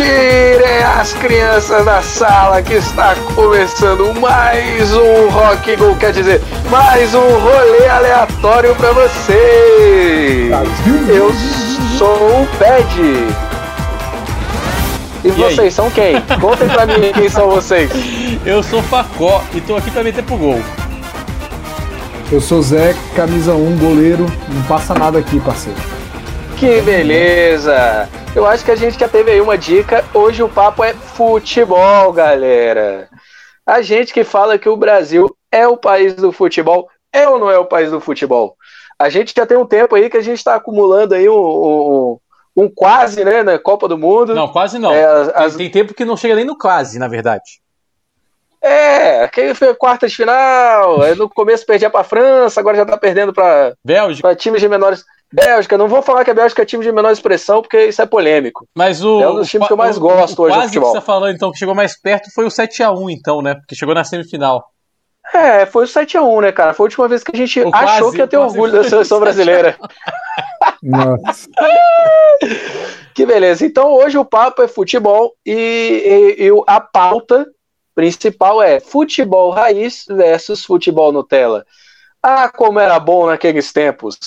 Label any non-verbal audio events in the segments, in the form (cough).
Tirem as crianças da sala que está começando mais um Rock Go, quer dizer, mais um rolê aleatório para vocês. Eu sou o Ped. E, e vocês aí? são quem? Contem pra mim quem são vocês. (laughs) Eu sou Facó e tô aqui pra meter pro gol. Eu sou Zé, camisa 1, goleiro. Não passa nada aqui, parceiro. Que beleza! Eu acho que a gente já teve aí uma dica. Hoje o papo é futebol, galera. A gente que fala que o Brasil é o país do futebol, é ou não é o país do futebol? A gente já tem um tempo aí que a gente está acumulando aí um, um, um, quase, né, na Copa do Mundo. Não, quase não. É, as... tem, tem tempo que não chega nem no quase, na verdade. É, aquele foi quarta de final. No começo perdia para França, agora já tá perdendo para times de menores. Bélgica, não vou falar que a Bélgica é time de menor expressão, porque isso é polêmico. Mas o. É um dos times que eu mais gosto o, hoje quase no futebol. que você falando, então, que chegou mais perto foi o 7x1, então, né? Porque chegou na semifinal. É, foi o 7x1, né, cara? Foi a última vez que a gente o achou quase, que ia ter orgulho da seleção brasileira. Nossa. (laughs) que beleza. Então, hoje o papo é futebol e, e, e a pauta principal é futebol raiz versus futebol Nutella. Ah, como era bom naqueles tempos.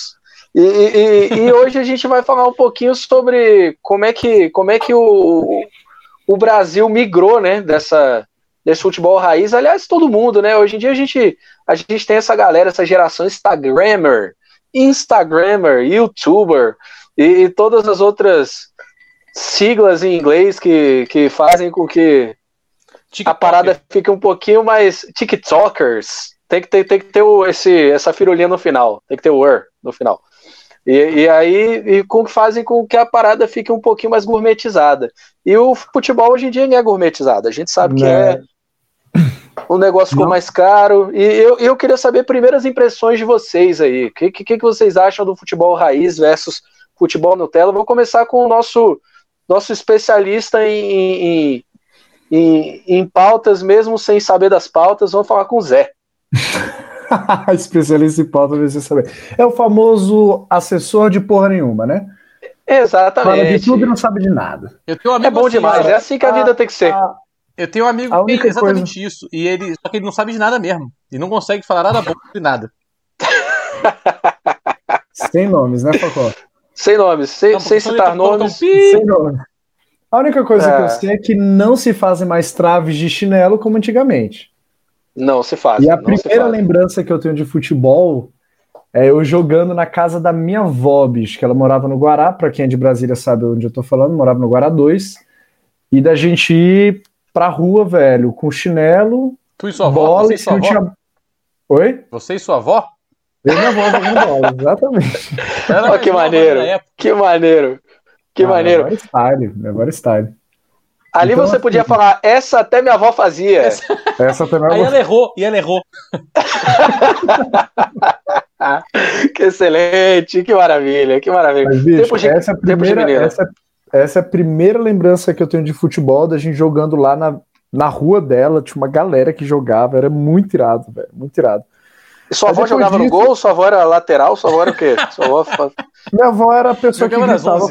E, e, e, hoje a gente vai falar um pouquinho sobre como é que, como é que o, o Brasil migrou né, dessa, desse futebol raiz. Aliás, todo mundo, né? Hoje em dia a gente, a gente tem essa galera, essa geração Instagrammer, Instagrammer, YouTuber e, e todas as outras siglas em inglês que, que fazem com que a parada fique um pouquinho mais TikTokers. Tem que ter, tem que ter o, esse, essa firulinha no final. Tem que ter o word no final. E, e aí e com, fazem com que a parada fique um pouquinho mais gourmetizada. E o futebol hoje em dia não é gourmetizado. A gente sabe que é. O negócio ficou não. mais caro. E eu, eu queria saber primeiras impressões de vocês aí. O que, que, que vocês acham do futebol raiz versus futebol Nutella? Vou começar com o nosso, nosso especialista em, em, em, em pautas, mesmo sem saber das pautas. Vamos falar com o Zé. (laughs) (laughs) Especialista em pauta, você saber. É o famoso assessor de porra nenhuma, né? Exatamente. Fala de tudo e não sabe de nada. Eu tenho um amigo é bom assim, demais, é assim que a, a vida tem que ser. A, eu tenho um amigo que é exatamente coisa... isso. E ele, só que ele não sabe de nada mesmo. E não consegue falar nada bom de nada. (laughs) Sem nomes, né, Facó? Sem nomes, sem, sem citar nomes. Sem nomes. A única coisa é. que eu sei é que não se fazem mais traves de chinelo como antigamente. Não se faz. E a primeira lembrança que eu tenho de futebol é eu jogando na casa da minha avó, bicho, que ela morava no Guará, para quem é de Brasília sabe onde eu tô falando, morava no Guará 2, e da gente ir pra rua, velho, com chinelo, tu e sua avó, bola, você e sua avó? Tinha... Oi? Você e sua avó? Eu e minha avó jogando bola, exatamente. oh, que maneiro, que maneiro, que ah, maneiro. Agora style, agora style. Ali então, você podia assim, falar, essa até minha avó fazia. Essa, essa até minha avó. Aí ela errou, e ela errou. (laughs) que excelente, que maravilha, que maravilha. Mas, bicho, de, essa, é a primeira, essa, essa é a primeira lembrança que eu tenho de futebol, da gente jogando lá na, na rua dela, tinha uma galera que jogava, era muito irado, velho, muito irado. E sua Mas avó jogava disso... no gol? Sua avó era lateral? Sua avó era o quê? Sua avó... Minha avó era a pessoa que gritava,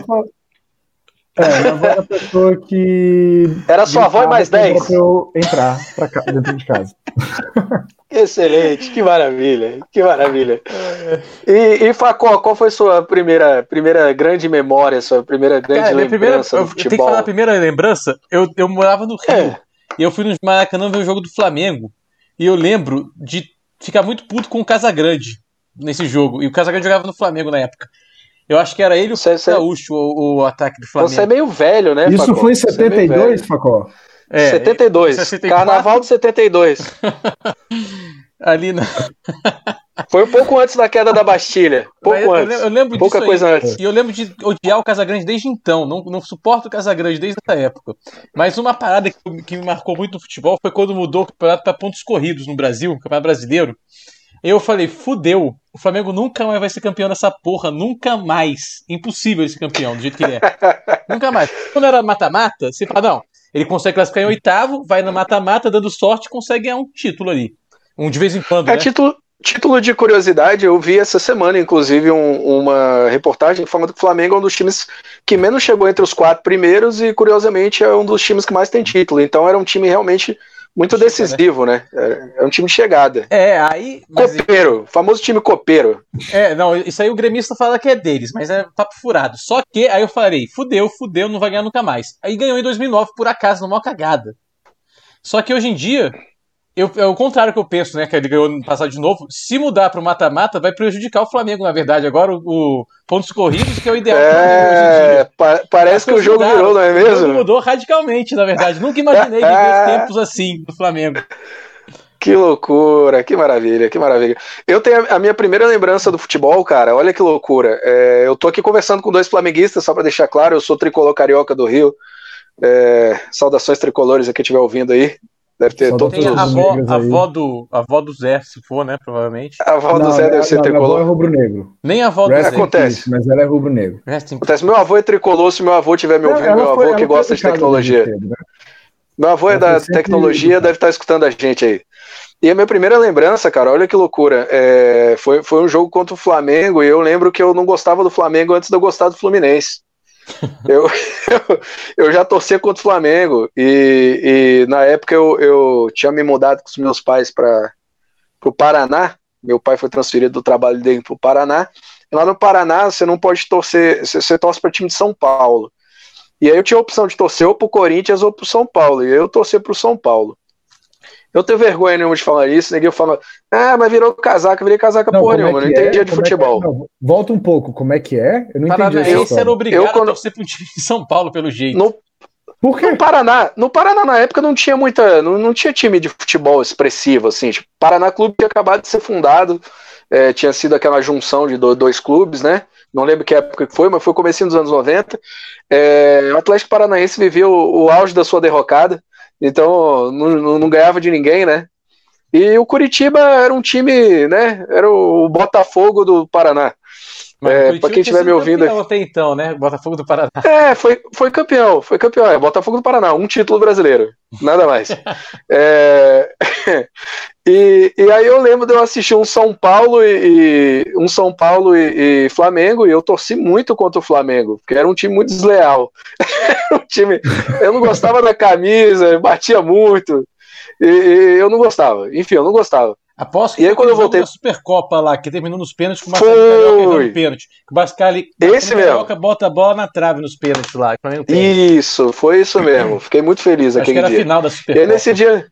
é, minha avó era a pessoa que. Era sua avó e mais 10? Pra eu entrar pra cá, dentro de casa. (laughs) Excelente, que maravilha, que maravilha. E, e Facó, qual foi sua primeira, primeira grande memória, sua primeira grande Cara, lembrança primeira, do futebol? Eu tenho que falar a primeira lembrança, eu, eu morava no Rio, é. e eu fui no Maracanã ver o jogo do Flamengo, e eu lembro de ficar muito puto com o Casagrande nesse jogo, e o Casagrande jogava no Flamengo na época. Eu acho que era ele o você, Gaúcho, o, o, ataque do Flamengo. Você é meio velho, né, Isso Facó? foi em 72, é Facó? É, 72. 64? Carnaval de 72. (laughs) Ali na... (laughs) Foi um pouco antes da queda da Bastilha. Pouco eu, antes. Eu lembro Pouca coisa aí. antes. E eu lembro de odiar o Casagrande desde então. Não, não suporto o Casagrande desde essa época. Mas uma parada que, que me marcou muito no futebol foi quando mudou o campeonato para pontos corridos no Brasil, o campeonato brasileiro. Eu falei, fudeu. O Flamengo nunca mais vai ser campeão dessa porra. Nunca mais. Impossível ele ser campeão, do jeito que ele é. (laughs) nunca mais. Quando era mata-mata, você fala, não, ele consegue classificar em oitavo, vai no mata-mata, dando sorte, consegue ganhar um título ali. Um de vez em quando. É né? título. título de curiosidade, eu vi essa semana, inclusive, um, uma reportagem falando que o Flamengo é um dos times que menos chegou entre os quatro primeiros e, curiosamente, é um dos times que mais tem título. Então era um time realmente muito decisivo, né? É, é um time de chegada. É, aí. Copeiro, famoso time copeiro. É, não, isso aí o gremista fala que é deles, mas é papo furado. Só que aí eu falei, fudeu, fudeu, não vai ganhar nunca mais. Aí ganhou em 2009, por acaso, numa cagada. Só que hoje em dia, eu, é o contrário que eu penso, né? Que ele ganhou no passado de novo. Se mudar para o mata-mata, vai prejudicar o Flamengo, na verdade. Agora, o, o pontos corridos, que é o ideal é, pa parece que o jogo mudaram. virou, não é mesmo? O jogo mudou radicalmente, na verdade. Nunca imaginei viver (laughs) tempos assim do Flamengo. Que loucura, que maravilha, que maravilha. Eu tenho a minha primeira lembrança do futebol, cara. Olha que loucura. É, eu tô aqui conversando com dois flamenguistas, só para deixar claro, eu sou tricolor carioca do Rio. É, saudações tricolores a quem estiver ouvindo aí. Deve ter todos os. A avó, a avó, do, a avó do Zé, se for, né? Provavelmente. A avó do Zé deve ser não, tricolor. Minha avó é rubro-negro. Nem a avó do Zé. Acontece. mas ela é rubro-negro. Acontece. Meu avô é tricolor, se meu avô estiver me ouvindo, meu avô que gosta de tecnologia. Cedo, né? Meu avô é da tecnologia, deve estar escutando a gente aí. E a minha primeira lembrança, cara, olha que loucura. É, foi, foi um jogo contra o Flamengo e eu lembro que eu não gostava do Flamengo antes de eu gostar do Fluminense eu, (laughs) eu, já torcia contra o Flamengo e, e na época eu, eu tinha me mudado com os meus pais para o Paraná. Meu pai foi transferido do trabalho dele para o Paraná. Lá no Paraná você não pode torcer, você, você torce para time de São Paulo. E aí eu tinha a opção de torcer ou para o Corinthians ou para o São Paulo. E eu torci para o São Paulo. Eu tenho vergonha nenhuma de falar isso, ninguém fala, ah, mas virou casaca, virei casaca não, porra é nenhuma, é não entendia é? de como futebol. É não, volta um pouco, como é que é? Eu não Paranaense entendi. Paranaense era obrigado eu, quando... a torcer pro time de São Paulo, pelo jeito. No... Por quê? No Paraná, no Paraná, na época, não tinha muita. Não, não tinha time de futebol expressivo, assim. Tipo, Paraná Clube tinha acabado de ser fundado. É, tinha sido aquela junção de dois clubes, né? Não lembro que época que foi, mas foi comecinho dos anos 90. É, o Atlético Paranaense viveu o, o auge da sua derrocada. Então não, não, ganhava de ninguém, né? E o Curitiba era um time, né? Era o Botafogo do Paraná. É, para quem estiver me ouvindo aqui. até então, né? Botafogo do Paraná. (laughs) É, foi, foi campeão, foi campeão. É, Botafogo do Paraná, um título brasileiro, nada mais. (laughs) é, (laughs) e, e aí eu lembro de eu assistir um São Paulo e, e um São Paulo e, e, Flamengo e eu torci muito contra o Flamengo, porque era um time muito desleal. um time, eu não gostava da camisa, batia muito. E, e eu não gostava. Enfim, eu não gostava. Aposto que e aí, quando eu voltei da Supercopa lá, que terminou nos pênaltis com o Marcelo Carioca pênalti. O Bascali Esse mesmo. Carioca bota a bola na trave nos pênaltis lá. Isso, foi isso mesmo. (laughs) Fiquei muito feliz Acho aquele que era dia. a final da Supercopa. E aí, nesse dia,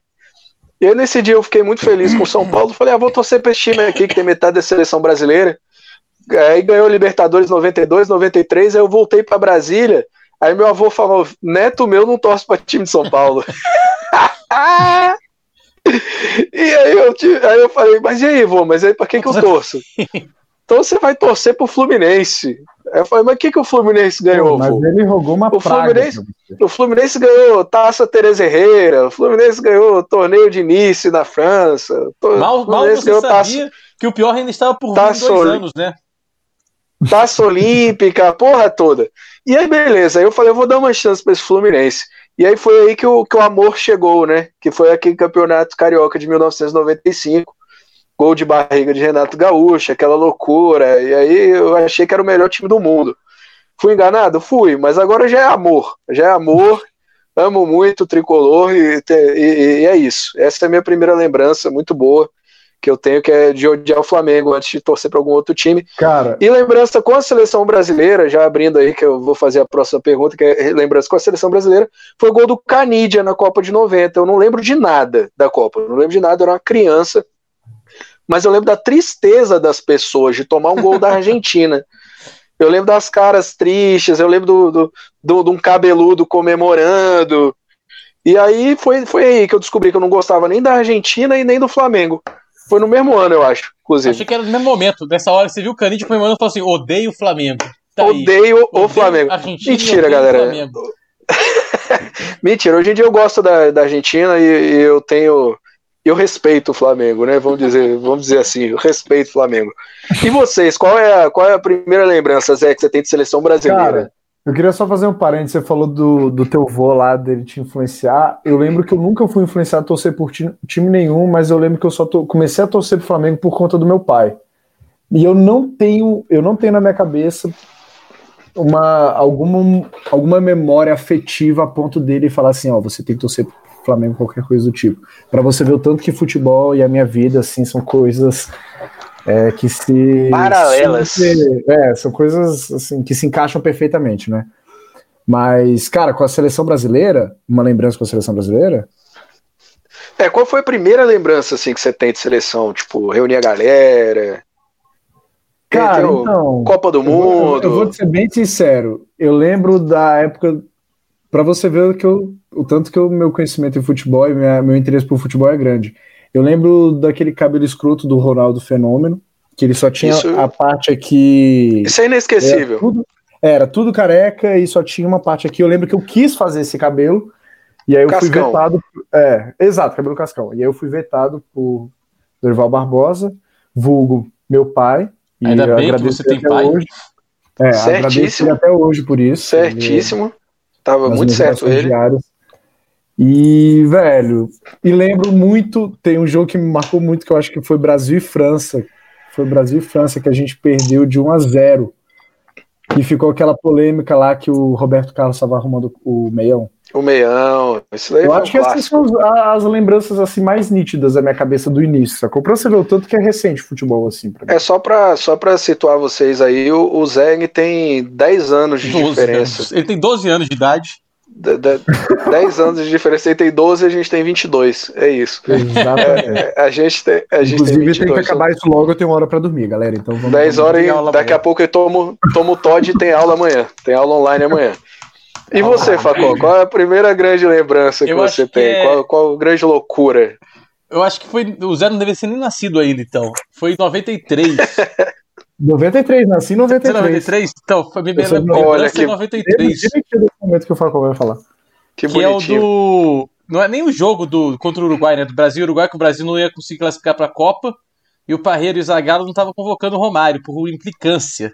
e aí, nesse dia eu fiquei muito feliz com o São Paulo. Falei, ah, vou torcer para esse time aqui que tem metade da seleção brasileira. Aí ganhou Libertadores 92, 93. Aí eu voltei para Brasília. Aí meu avô falou: Neto meu não torce para time de São Paulo. (laughs) (laughs) e aí eu, aí eu falei: Mas e aí, vô? Mas aí para quem que eu torço? (laughs) Então você vai torcer pro Fluminense. Eu falei, mas o que, que o Fluminense ganhou? Pô, mas vô? ele jogou uma o Fluminense, o Fluminense ganhou Taça Teresa Herrera, o Fluminense ganhou torneio de início na França. Mal, mal você sabia taça, que o pior ainda estava por taça dois anos, né? Taça Olímpica, a porra toda. E aí, beleza, aí eu falei, eu vou dar uma chance para esse Fluminense. E aí foi aí que o, que o amor chegou, né? Que foi aquele campeonato carioca de 1995 gol de barriga de Renato Gaúcho, aquela loucura. E aí eu achei que era o melhor time do mundo. Fui enganado? Fui, mas agora já é amor. Já é amor. Amo muito o tricolor e, e, e é isso. Essa é a minha primeira lembrança muito boa que eu tenho, que é de odiar o Flamengo antes de torcer para algum outro time. Cara. E lembrança com a seleção brasileira, já abrindo aí, que eu vou fazer a próxima pergunta, que é lembrança com a seleção brasileira, foi o gol do Canidia na Copa de 90. Eu não lembro de nada da Copa, não lembro de nada, eu era uma criança mas eu lembro da tristeza das pessoas de tomar um gol da (laughs) Argentina. Eu lembro das caras tristes, eu lembro do, do, do, de um cabeludo comemorando. E aí foi, foi aí que eu descobri que eu não gostava nem da Argentina e nem do Flamengo. Foi no mesmo ano, eu acho, inclusive. Achei que era no mesmo momento. Nessa hora você viu o Canidia comemorando e falou assim: odeio o Flamengo. Tá odeio, odeio o Flamengo. Mentira, galera. (laughs) Mentira, hoje em dia eu gosto da, da Argentina e, e eu tenho eu respeito o Flamengo, né? Vamos dizer, vamos dizer assim, eu respeito o Flamengo. E vocês, qual é a, qual é a primeira lembrança, Zé, que você tem de seleção brasileira? Cara, Eu queria só fazer um parênteses. Você falou do, do teu vô lá, dele te influenciar. Eu lembro que eu nunca fui influenciado a torcer por time, nenhum, mas eu lembro que eu só to, comecei a torcer pro Flamengo por conta do meu pai. E eu não tenho, eu não tenho na minha cabeça uma alguma, alguma memória afetiva a ponto dele falar assim, ó, você tem que torcer pro Flamengo qualquer coisa do tipo. Para você ver o tanto que futebol e a minha vida assim são coisas é, que se paralelas. é, são coisas assim que se encaixam perfeitamente, né? Mas, cara, com a seleção brasileira, uma lembrança com a seleção brasileira? É, qual foi a primeira lembrança assim que você tem de seleção? Tipo, reunir a galera? Cara, então, Copa do Mundo. Eu, eu, vou ser bem sincero. Eu lembro da época para você ver que eu, o tanto que o meu conhecimento em futebol e minha, meu interesse por futebol é grande. Eu lembro daquele cabelo escroto do Ronaldo Fenômeno, que ele só tinha Isso... a parte aqui. Isso é inesquecível. Era tudo, era tudo, careca e só tinha uma parte aqui. Eu lembro que eu quis fazer esse cabelo, e aí eu cascão. fui vetado. É, exato, cabelo cascão. E aí eu fui vetado por Dorival Barbosa, vulgo meu pai. E Ainda bem que você tem pai. Hoje. É, Certíssimo. até hoje por isso. Certíssimo. Ele, Tava muito certo ele. Diárias. E, velho, e lembro muito, tem um jogo que me marcou muito, que eu acho que foi Brasil e França. Foi Brasil e França que a gente perdeu de 1 a 0 E ficou aquela polêmica lá que o Roberto Carlos estava arrumando o meião. O meião, isso daí Eu acho um que essas são as, lembranças assim mais nítidas da minha cabeça do início, sacou? Pra você ver o tanto que é recente futebol, assim. É só pra, só pra situar vocês aí, o, o Zé tem 10 anos de diferença. Anos. Ele tem 12 anos de idade. 10 anos de diferença, ele tem 12 e a gente tem 22. É isso. Exatamente. É, a gente tem, a gente Inclusive, tem, 22, tem que acabar isso logo, eu tenho uma hora pra dormir, galera. Então vamos 10 horas e daqui amanhã. a pouco eu tomo, tomo o Todd e tem aula amanhã. Tem aula online amanhã. E você, Facó, qual é a primeira grande lembrança que eu você tem? Que é... qual, qual grande loucura? Eu acho que foi. O Zé não deve ser nem nascido ainda, então. Foi em 93. (laughs) 93, nasci em 93. Você 93? Então, foi a primeira lembrança que... em 93. Eu momento que o vai falar. Que, que é o do. Não é nem o jogo do contra o Uruguai, né? Do Brasil e Uruguai, que o Brasil não ia conseguir classificar para a Copa. E o Parreiro e o Zagallo não estavam convocando o Romário, por implicância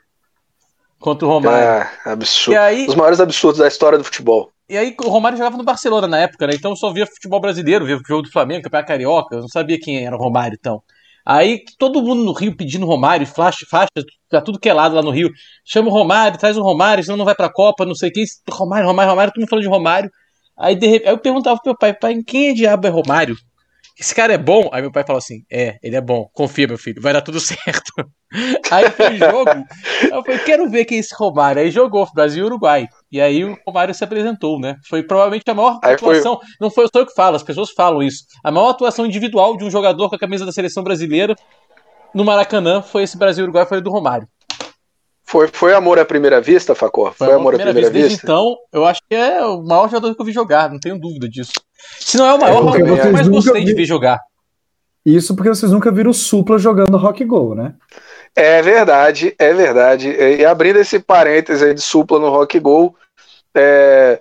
contra o Romário. É, absurdo. Aí, Os maiores absurdos da história do futebol. E aí o Romário jogava no Barcelona na época, né? Então eu só via futebol brasileiro, via o jogo do Flamengo, campeonato carioca, eu não sabia quem era o Romário então. Aí todo mundo no Rio pedindo Romário, faixa, faixa, tá tudo que é lado lá no Rio. Chama o Romário, traz o Romário, senão não vai pra Copa, não sei quem. Romário, Romário, Romário, todo mundo falando de Romário. Aí, de aí eu perguntava pro meu pai, pai, quem é diabo é Romário? Esse cara é bom? Aí meu pai falou assim: É, ele é bom, confia, meu filho, vai dar tudo (laughs) certo. Aí foi o jogo, eu falei: Quero ver quem é esse Romário. Aí jogou Brasil e Uruguai. E aí o Romário se apresentou, né? Foi provavelmente a maior aí atuação. Foi... Não foi só eu que falo, as pessoas falam isso. A maior atuação individual de um jogador com a camisa da seleção brasileira no Maracanã foi esse Brasil e Uruguai, foi o do Romário. Foi, foi amor à primeira vista, Facor? Foi, foi amor à primeira, primeira vista? vista? então, eu acho que é o maior jogador que eu vi jogar, não tenho dúvida disso. Se não é o maior, é eu, eu mais gostei vi... de ver jogar. Isso porque vocês nunca viram o Supla jogando Rock Go, né? É verdade, é verdade. E abrindo esse parênteses aí de Supla no Rock Go, é,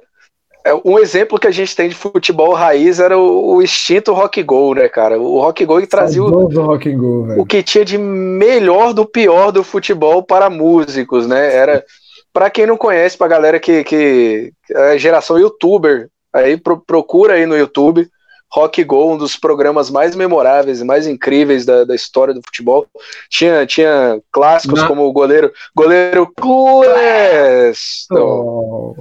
é, um exemplo que a gente tem de futebol raiz era o, o extinto Rock Go, né, cara? O Rock Go que trazia o, rock go, o que tinha de melhor do pior do futebol para músicos, né? Era para quem não conhece, para galera que, que é geração youtuber, Aí pro, procura aí no YouTube. Rock Go, um dos programas mais memoráveis e mais incríveis da, da história do futebol. Tinha, tinha clássicos Não. como o goleiro goleiro Cleston. Oh.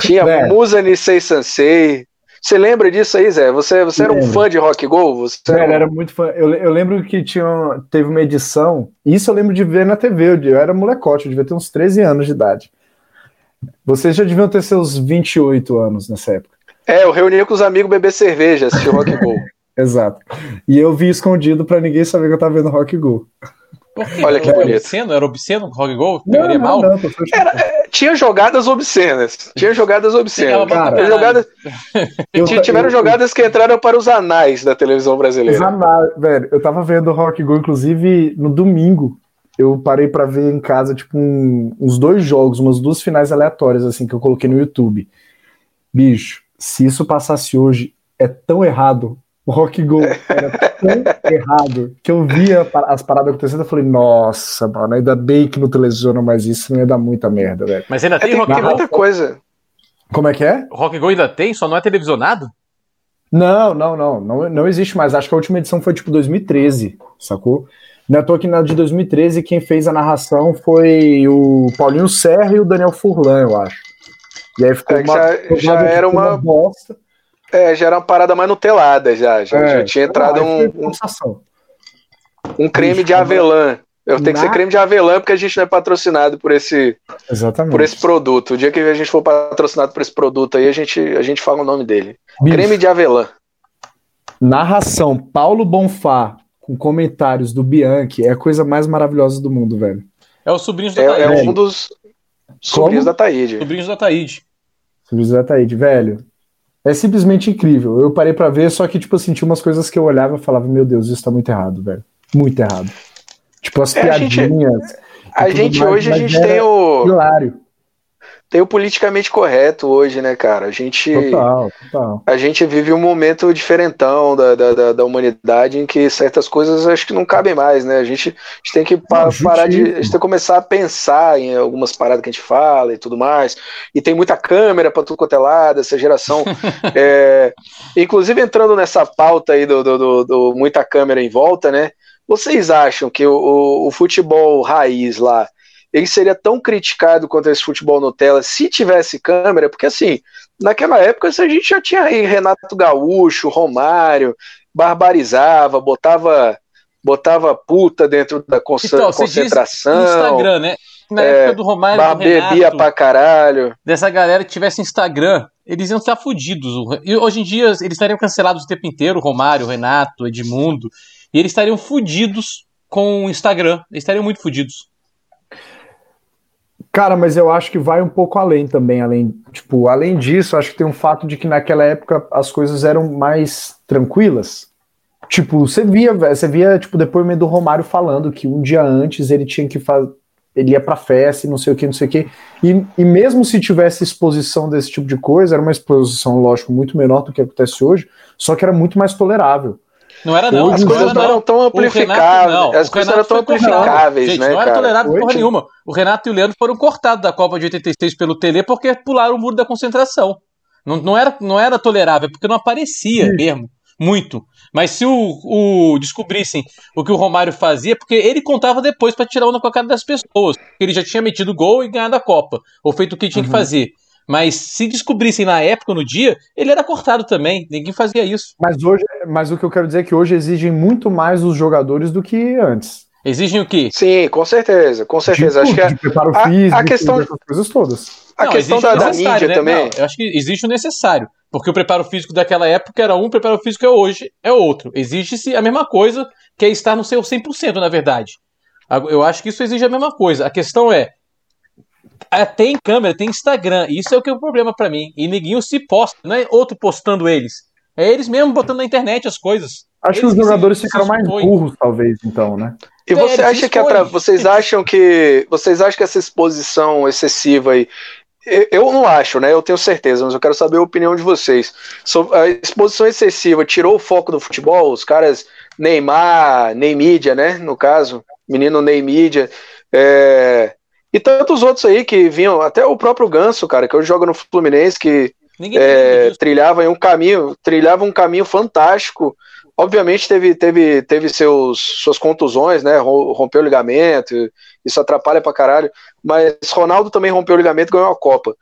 Tinha é. Musa Nisei Sansei. Você lembra disso aí, Zé? Você, você era um fã de Rock Go? Você era... era muito fã. Eu, eu lembro que tinha, teve uma edição, isso eu lembro de ver na TV. Eu, eu era molecote, eu devia ter uns 13 anos de idade. Vocês já deviam ter seus 28 anos nessa época. É, eu reunia com os amigos beber cerveja, assistir Rock Go. (laughs) Exato. E eu vi escondido para ninguém saber que eu tava vendo Rock Go. Olha que era bonito. Obsceno? Era obsceno Rock Go? Não, não, mal? Não, era, é, tinha jogadas obscenas. Tinha jogadas obscenas. Cara, jogadas, eu, tiveram eu, jogadas que entraram para os anais da televisão brasileira. Os anais, velho. Eu tava vendo Rock Go, inclusive, no domingo. Eu parei para ver em casa, tipo, um, uns dois jogos, umas duas finais aleatórias, assim, que eu coloquei no YouTube. Bicho, se isso passasse hoje, é tão errado. O Rock Go era (laughs) tão errado que eu via as paradas acontecendo e falei, nossa, mano, ainda bem que não televisiona mais isso, não ia dar muita merda, velho. Mas ainda tem, É, tem, Rock tem Go? muita coisa. Como é que é? O Rock Go ainda tem, só não é televisionado? Não, não, não, não, não existe mais. Acho que a última edição foi tipo 2013, sacou? Não é à toa que na de 2013 quem fez a narração foi o Paulinho Serra e o Daniel Furlan, eu acho. E aí ficou É uma, já- já era uma- bosta. É, já era uma parada mais nutelada, já. Já, É, já tinha entrado foi um, um, sensação. um creme de avelã. Eu tenho que ser creme de avelã porque a gente não é patrocinado por esse, Exatamente. por esse produto. O dia que a gente for patrocinado por esse produto aí, a gente, a gente fala o nome dele. Bicho, Creme de avelã. Narração Paulo Bonfá com comentários do Bianchi é a coisa mais maravilhosa do mundo, velho. É os sobrinhos da É, Taíde. é um dos sobrinhos da Taíde. Sobrinhos da Taíde. José Taíde, velho. É simplesmente incrível. Eu parei pra ver, só que, tipo assim, tinha umas coisas que eu olhava e falava, meu Deus, isso tá muito errado, velho. Muito errado. Tipo, as É, a gente- piadinhas. A gente mais, hoje a gente tem o, Hilário. Tem o politicamente correto hoje, né, cara? A gente Total, total. a gente vive um momento diferentão da, da, da, da humanidade em que certas coisas acho que não cabem mais, né? A gente, a gente tem que pa- Não, parar de. A gente tem que começar a pensar em algumas paradas que a gente fala e tudo mais. E tem muita câmera para tudo quanto é lado, essa geração. (laughs) é, inclusive, entrando nessa pauta aí do, do, do- do muita câmera em volta, né? Vocês acham que o, o, o futebol raiz lá ele seria tão criticado quanto esse futebol Nutella se tivesse câmera? Porque assim, naquela época a gente já tinha aí Renato Gaúcho, Romário, barbarizava, botava botava puta dentro da Então, concentração, Instagram, né? Na É, época do Romário bar- do bebia Renato, pra caralho. dessa galera que tivesse Instagram, eles iam estar fudidos. E hoje em dia eles estariam cancelados o tempo inteiro, Romário, Renato, Edmundo, e eles estariam fudidos com o Instagram. Eles estariam muito fudidos. Cara, mas eu acho que vai um pouco além também, além, tipo, além disso, acho que tem um fato de que naquela época as coisas eram mais tranquilas. Tipo, você via, você via, tipo, depoimento do Romário falando que um dia antes ele tinha que fazer, ele ia pra festa e não sei o que, não sei o que. E, e mesmo se tivesse exposição desse tipo de coisa, era uma exposição, lógico, muito menor do que acontece hoje, só que era muito mais tolerável. Não era não. Hoje As coisas não eram tão Renato, não. as coisas eram tão amplificáveis, Gente, né, não era cara? tolerado porra nenhuma. O Renato e o Leandro foram cortados da Copa de 86 pelo Tele porque pularam o muro da concentração. Não, não, era, não era tolerável, porque não aparecia Sim. mesmo. Muito. Mas se o, o- descobrissem o que o Romário fazia, porque ele contava depois pra tirar onda com a cara das pessoas. Ele já tinha metido gol e ganhado a Copa. Ou feito o que tinha que Uhum. fazer. Mas se descobrissem na época, no dia, ele era cortado também. Ninguém fazia isso. Mas hoje, mas o que eu quero dizer é que hoje exigem muito mais os jogadores do que antes. Exigem o quê? Sim, com certeza, com certeza. De Acho que a, preparo a- a físico, questão- essas coisas todas. a Não, questão da, da mídia né? também. Não, eu acho que existe o necessário. Porque o preparo físico daquela época era um, o preparo físico é hoje é outro. Exige-se a mesma coisa, que é estar no seu 100%, na verdade. Eu acho que isso exige a mesma coisa. A questão é. É, Tem câmera, tem Instagram. Isso é o que é o problema pra mim. E ninguém se posta, não é outro postando eles. É eles mesmo botando na internet as coisas. Acho que Eles os que se- jogadores se ficaram mais burros, talvez, então, né? E É, você eles acha que atra... vocês (laughs) acham que vocês acham que essa exposição excessiva aí eu- não acho, né? Eu tenho certeza, mas eu quero saber a opinião de vocês. A exposição excessiva tirou o foco do futebol, os caras Neymar, Neymídia, né? No caso, menino Neymídia, é... e tantos outros aí que vinham, até o próprio Ganso, cara, que hoje joga no Fluminense, que é, trilhava em um caminho, trilhava um caminho fantástico. Obviamente teve, teve, teve seus, suas contusões, né? ro- Rompeu o ligamento, isso atrapalha pra caralho. Mas Ronaldo também rompeu o ligamento e ganhou a Copa.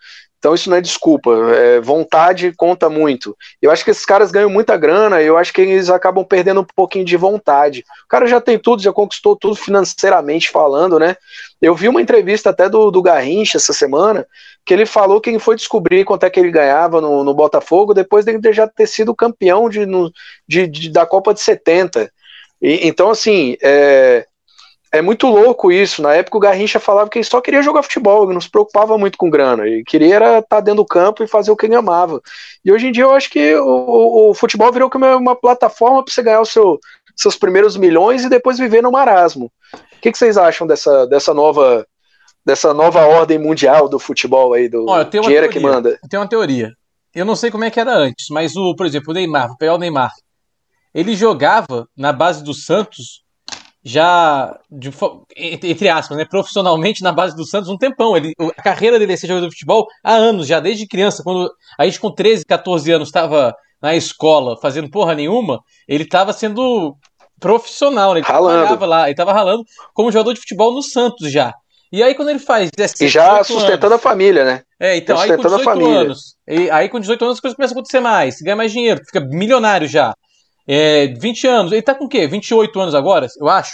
Então isso não é desculpa. é, vontade conta muito. Eu acho que esses caras ganham muita grana eu acho que eles acabam perdendo um pouquinho de vontade. O cara já tem tudo, já conquistou tudo financeiramente falando, né? Eu vi uma entrevista até do, do Garrincha essa semana, que ele falou que ele foi descobrir quanto é que ele ganhava no, no Botafogo depois de já ter sido campeão de, no- de- de- da Copa de 70. E- então, assim, é, é muito louco isso. Na época o Garrincha falava que ele só queria jogar futebol, não se preocupava muito com grana. Ele queria era estar dentro do campo e fazer o que ele amava. E hoje em dia eu acho que o, o- o futebol virou como uma plataforma para você ganhar o seu, seus primeiros milhões e depois viver no marasmo. O que, que vocês acham dessa, dessa nova dessa nova ordem mundial do futebol aí, do uma dinheiro que teoria. manda? Eu tenho uma teoria. Eu não sei como é que era antes, mas o, por exemplo, o Neymar, vou pegar o Neymar. ele jogava na base do Santos já, de, entre aspas, né, profissionalmente na base do Santos um tempão. Ele, a carreira dele é ser jogador de futebol há anos, já desde criança, quando a gente com 13, 14 anos estava na escola fazendo porra nenhuma, ele estava sendo profissional, né? ele ralando. lá, ele estava ralando como jogador de futebol no Santos já. E aí quando ele faz 17, E já sustentando anos, a família, né? É, então, aí com 18 anos, e, aí com 18 anos as coisas começam a acontecer mais, ganha mais dinheiro, fica milionário já. É, 20 anos, ele tá com o quê? 28 anos agora, eu acho.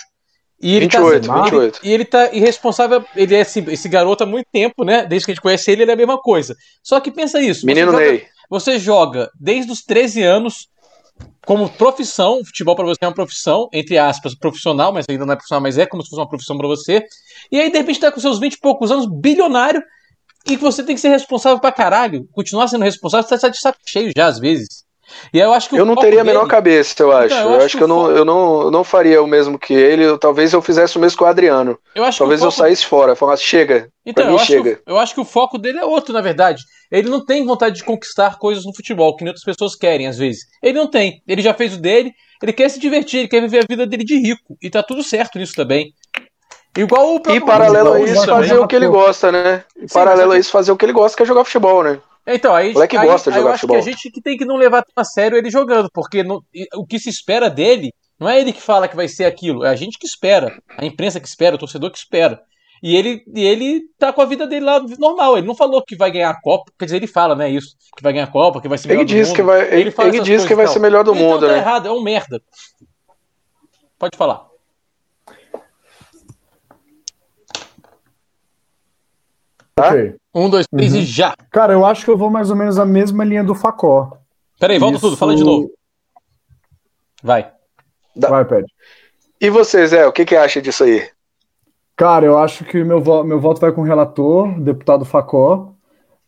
E ele 28, tá, 28. E ele tá irresponsável, ele é esse, esse garoto há muito tempo, né? Desde que a gente conhece ele, ele é a mesma coisa. Só que pensa isso. Menino você Ney. Joga, você joga desde os 13 anos como profissão, futebol para você é uma profissão, entre aspas, profissional, mas ainda não é profissional, mas é como se fosse uma profissão para você. E aí, de repente, tá com seus 20 e poucos anos, bilionário, e que você tem que ser responsável pra caralho, continuar sendo responsável, você tá de saco cheio já, às vezes. E eu acho que eu não teria dele... a menor cabeça, eu acho. Então, eu, eu, acho, acho que, eu, não, eu não, não faria o mesmo que ele. Eu, talvez eu fizesse o mesmo com o Adriano. Eu acho talvez foco... eu saísse fora, falasse, chega. Então, eu, acho chega. Que, eu acho que o foco dele é outro, na verdade. Ele não tem vontade de conquistar coisas no futebol, que nem outras pessoas querem, às vezes. Ele não tem. Ele já fez o dele, ele quer se divertir, ele quer viver a vida dele de rico. E tá tudo certo nisso também. Igual o E paralelo a isso, fazer o que ele gosta, né? E paralelo a isso, fazer o que ele gosta, que é jogar futebol, né? Então, aí, o aí, gosta de jogar eu acho futebol. que a gente que tem que não levar tão a sério ele jogando, porque no, o que se espera dele não é ele que fala que vai ser aquilo, é a gente que espera, a imprensa que espera, o torcedor que espera. E ele, e ele tá com a vida dele lá normal. Ele não falou que vai ganhar a Copa, quer dizer, ele fala, né, isso, que vai ganhar a Copa, que vai ser melhor ele do diz mundo. Que vai, ele, ele, ele diz que vai ser melhor do então, mundo, tá né? errado, é um merda. Pode falar. Tá? Um, dois, três uhum. e já. Cara, eu acho que eu vou mais ou menos a mesma linha do Facó. Peraí, volta Isso... tudo, fala de novo. Vai. Vai, Pede. E você, Zé, o que, que acha disso aí? Cara, eu acho que meu, vo meu voto vai com o relator, deputado Facó.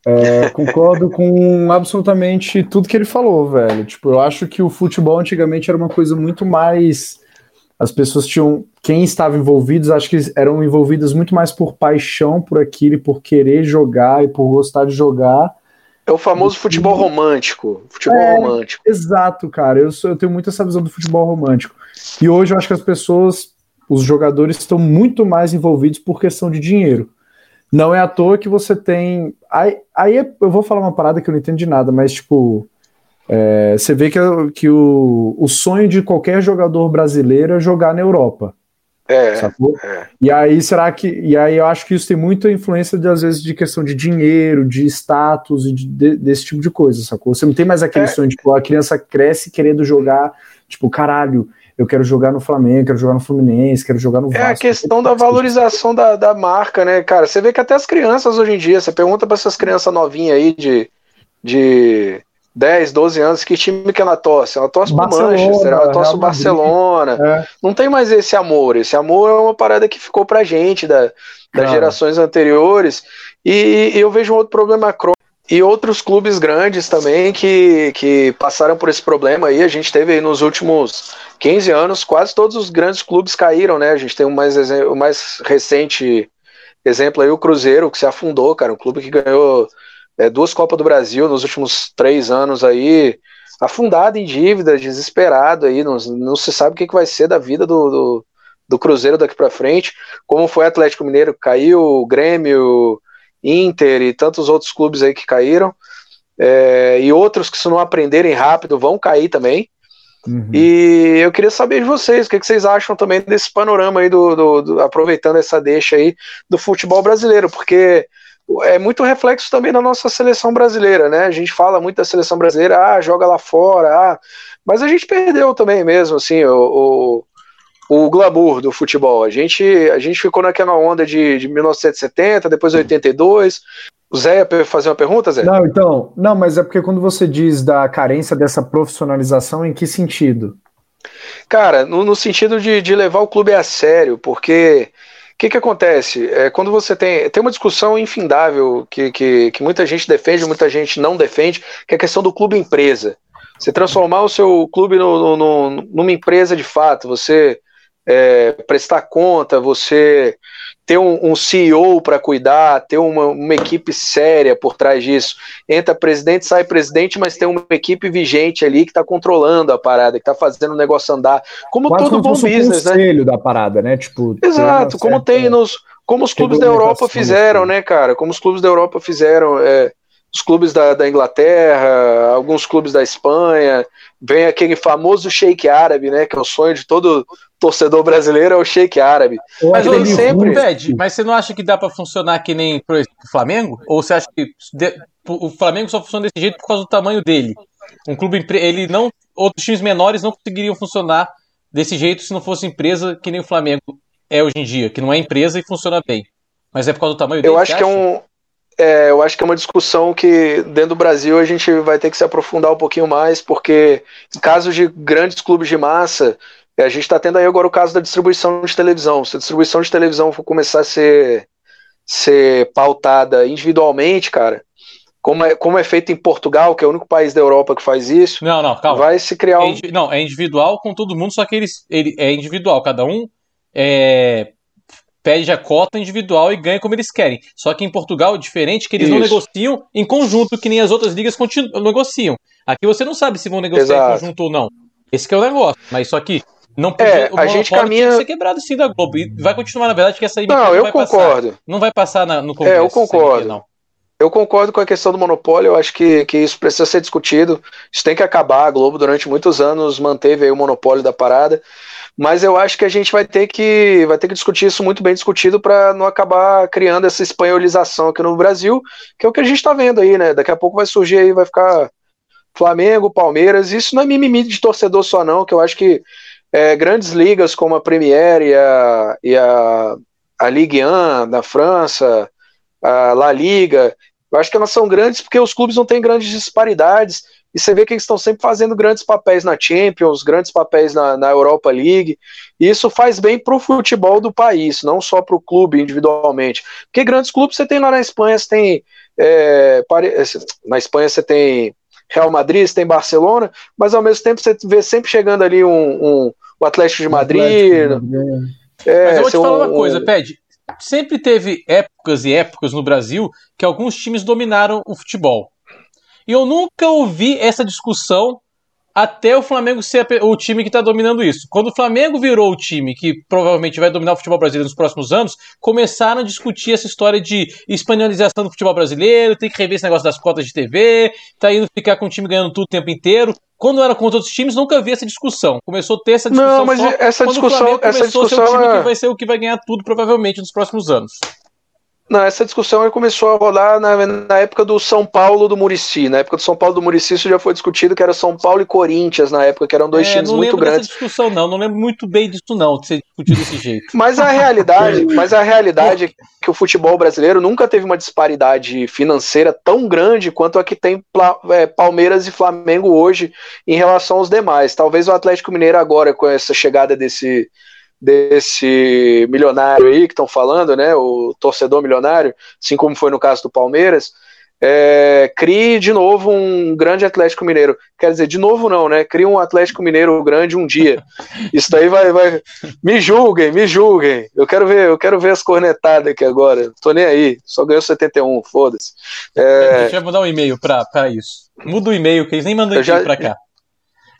É, (laughs) concordo com absolutamente tudo que ele falou, velho. Tipo, eu acho que o futebol antigamente era uma coisa muito mais. As pessoas tinham. Quem estava envolvidos, acho que eram envolvidas muito mais por paixão por aquilo, por querer jogar e por gostar de jogar. É o famoso futebol romântico. Futebol é, romântico. Exato, cara. Eu, sou, eu tenho muito essa visão do futebol romântico. E hoje eu acho que as pessoas, os jogadores, estão muito mais envolvidos por questão de dinheiro. Não é à toa que você tem. Aí, aí eu vou falar uma parada que eu não entendo de nada, mas tipo. É, você vê que, que o, o sonho de qualquer jogador brasileiro é jogar na Europa. É, é, E aí, será que. E aí eu acho que isso tem muita influência, de, às zer de questão de dinheiro, de status e de, de, desse tipo de coisa, sacou? Você não tem mais aquele é. sonho, tipo, a criança cresce querendo jogar, tipo, caralho, eu quero jogar no Flamengo, quero jogar no Fluminense, quero jogar no Vasco. É a questão da valorização da, da marca, né, cara? Você vê que até as crianças hoje em dia, você pergunta para essas crianças novinhas aí de. de 10, 12 anos, que time que ela torce? Ela torce pro Manchester, ela torce pro Barcelona. É. Não tem mais esse amor. Esse amor é uma parada que ficou pra gente da, das gerações anteriores. E, e, eu vejo um outro problema crônico. E outros clubes grandes também que, que passaram por esse problema aí. A gente teve aí nos últimos 15 anos, quase todos os grandes clubes caíram, né? A gente tem o mais, o mais recente exemplo aí, o Cruzeiro, que se afundou, cara. Um clube que ganhou é, duas Copas do Brasil nos últimos três anos aí, afundado em dívidas, desesperado aí, não, não se sabe o que, que vai ser da vida do, do, do Cruzeiro daqui para frente, como foi Atlético Mineiro que caiu, Grêmio, Inter e tantos outros clubes aí que caíram, é, e outros que se não aprenderem rápido vão cair também. Uhum. E eu queria saber de vocês, o que, que vocês acham também desse panorama aí, do, do, do, aproveitando essa deixa aí do futebol brasileiro, porque é muito reflexo também da nossa seleção brasileira, né? A gente fala muito da seleção brasileira, ah, joga lá fora, ah, mas a gente perdeu também mesmo, assim, o, o, o glamour do futebol. A gente, a gente ficou naquela onda de, de 1970, depois 82. O Zé ia fazer uma pergunta, Zé? Não, então, não, mas é porque quando você diz da carência dessa profissionalização, em que sentido? Cara, no, no sentido de, de levar o clube a sério, porque que, que acontece? É, quando você tem. Tem uma discussão infindável que, que, que muita gente defende, muita gente não defende, que é a questão do clube empresa. Você transformar o seu clube no, no, no, numa empresa de fato, você é, prestar conta, você ter um, um CEO para cuidar, ter uma, uma, equipe séria por trás disso. Entra presidente, sai presidente, mas tem uma equipe vigente ali que está controlando a parada, que está fazendo o negócio andar. Como Quase todo bom business, um né? da parada, né? Tipo, Exato, como tem nos. Como os clubes da Europa fizeram, né, cara? Como os clubes da Europa fizeram. É, os clubes da, da, Inglaterra, alguns clubes da Espanha, vem aquele famoso shake árabe, né? Que é o sonho de todo torcedor brasileiro, é o shake árabe. Mas nem sempre. Pede, mas você não acha que dá para funcionar que nem pro Flamengo? Ou você acha que de, o Flamengo só funciona desse jeito por causa do tamanho dele? Um clube, ele não. Outros times menores não conseguiriam funcionar desse jeito se não fosse empresa que nem o Flamengo é hoje em dia, que não é empresa e funciona bem. Mas é por causa do tamanho dele. Eu acho que é um é, eu acho que é uma discussão que dentro do Brasil a gente vai ter que se aprofundar um pouquinho mais, porque em casos de grandes clubes de massa, a gente está tendo aí agora o caso da distribuição de televisão. Se a distribuição de televisão for começar a ser, ser pautada individualmente, cara, como é, como é feito em Portugal, que é o único país da Europa que faz isso, não, não, calma. vai se criar um... É, não, é individual com todo mundo, só que eles, ele é individual, cada um é, pede a cota individual e ganha como eles querem. Só que em Portugal é diferente que eles Isso. não negociam em conjunto, que nem as outras ligas negociam. Aqui você não sabe se vão negociar Exato. em conjunto ou não. Esse é o negócio. Mas só que não pode, é, a gente caminha ser quebrado sim da Globo. E vai continuar, na verdade, que essa não, não eu vai concordo. Passar. Não vai passar na, no Congresso. É, eu concordo. não. Eu concordo com a questão do monopólio, eu acho que, que isso precisa ser discutido. Isso tem que acabar. A Globo, durante muitos anos, manteve o monopólio da parada mas eu acho que a gente vai ter que, vai ter que discutir isso muito bem discutido para não acabar criando essa espanholização aqui no Brasil, que é o que a gente está vendo aí, né? Daqui a pouco vai surgir aí, vai ficar Flamengo, Palmeiras, isso não é mimimi de torcedor só não, que eu acho que é, grandes ligas como a Premier e a, e a, a Ligue 1 da França, a La Liga, eu acho que elas são grandes porque os clubes não têm grandes disparidades, e você vê que eles estão sempre fazendo grandes papéis na Champions, grandes papéis na, na Europa League, e isso faz bem para o futebol do país, não só para o clube individualmente. Porque grandes clubes você tem lá na Espanha, você tem. É, na Espanha você tem Real Madrid, você tem Barcelona, mas ao mesmo tempo você vê sempre chegando ali um, um o Atlético de Madrid. Atlético é, mas eu vou te falar um, uma coisa, Pede. Sempre teve épocas e épocas no Brasil que alguns times dominaram o futebol. E eu nunca ouvi essa discussão até o Flamengo ser o time que está dominando isso. Quando o Flamengo virou o time que provavelmente vai dominar o futebol brasileiro nos próximos anos, começaram a discutir essa história de espanholização do futebol brasileiro, tem que rever esse negócio das cotas de TV, tá indo ficar com o time ganhando tudo o tempo inteiro. Quando era contra outros times, nunca vi essa discussão. Começou a ter essa discussão. Não, mas essa discussão, essa discussão a ser o time é... que vai ser o que vai ganhar tudo provavelmente nos próximos anos. Não, essa discussão começou a rolar na, na, época do São Paulo do Murici. Na época do São Paulo do Murici, isso já foi discutido que era São Paulo e Corinthians na época, que eram dois é, times muito grandes. Não lembro discussão, não. Não lembro muito bem disso, não, de ser discutido desse jeito. (laughs) Mas a realidade, (laughs) mas a realidade é que o futebol brasileiro nunca teve uma disparidade financeira tão grande quanto a que tem é, Palmeiras e Flamengo hoje em relação aos demais. Talvez o Atlético Mineiro agora, com essa chegada desse desse milionário aí que estão falando, né, o torcedor milionário, assim como foi no caso do Palmeiras, é, crie de novo um grande Atlético Mineiro. Quer dizer, de novo não, né? Crie um Atlético Mineiro grande um dia. Isso daí vai, vai. Me julguem, me julguem. Eu quero ver, eu quero ver as cornetadas aqui agora. Tô nem aí. Só ganhou 71, foda-se. É... Deixa eu mandar um e-mail pra, pra isso. Muda o e-mail, que eles nem mandam e-mail já... pra cá.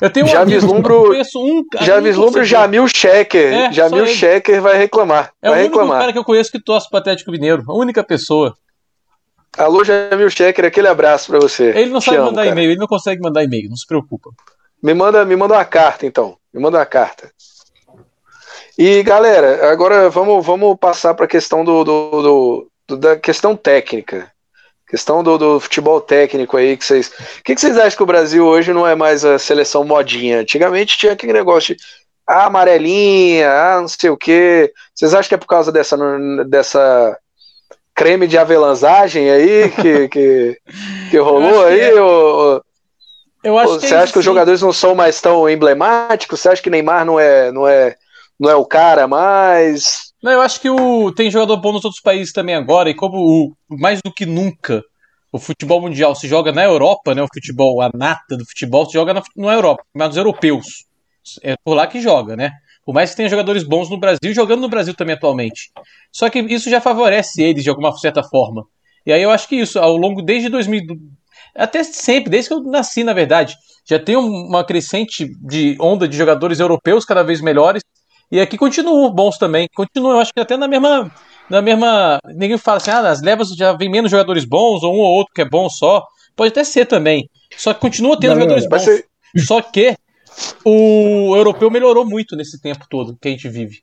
Eu tenho um já vislumbro, um, já um vislumbro Jamil Checker. É, Jamil Checker vai reclamar. É vai o único reclamar. cara que eu conheço que torce pro Atlético Mineiro. A única pessoa. Alô, Jamil Checker, aquele abraço para você. Ele não Te sabe amo, mandar e-mail, ele não consegue mandar e-mail, não se preocupa. Me manda, me manda uma carta, então. Me manda uma carta. E galera, agora vamos, vamos passar para a questão do, do, do, da questão técnica. Questão do, do, futebol técnico aí, que vocês. O que, que, vocês acham que o Brasil hoje não é mais a seleção modinha? Antigamente tinha aquele negócio de ah, amarelinha, ah, não sei o quê. Vocês acham que é por causa dessa, dessa creme de avelãzagem aí que, que, (laughs) que rolou aí? É. Ou, eu acho você acha que os jogadores não são mais tão emblemáticos? Você acha que Neymar não é, não é, não é o cara mais? Não, eu acho que o, tem jogador bom nos outros países também agora, e como o, mais do que nunca o futebol mundial se joga na Europa, né? O futebol, a nata do futebol se joga na, na Europa, mas nos europeus. É por lá que joga, né? Por mais que tenha jogadores bons no Brasil, jogando no Brasil também atualmente. Só que isso já favorece eles de alguma certa forma. E aí eu acho que isso, ao longo desde 2000, até sempre, desde que eu nasci, na verdade, já tem uma crescente de onda de jogadores europeus cada vez melhores. E aqui continuam bons também. Continuam, eu acho que até na mesma. Na mesma. Ninguém fala assim, ah, as levas já vem menos jogadores bons, ou um ou outro que é bom só. Pode até ser também. Só que continua tendo Não, jogadores bons. Ser... Só que o europeu melhorou muito nesse tempo todo que a gente vive.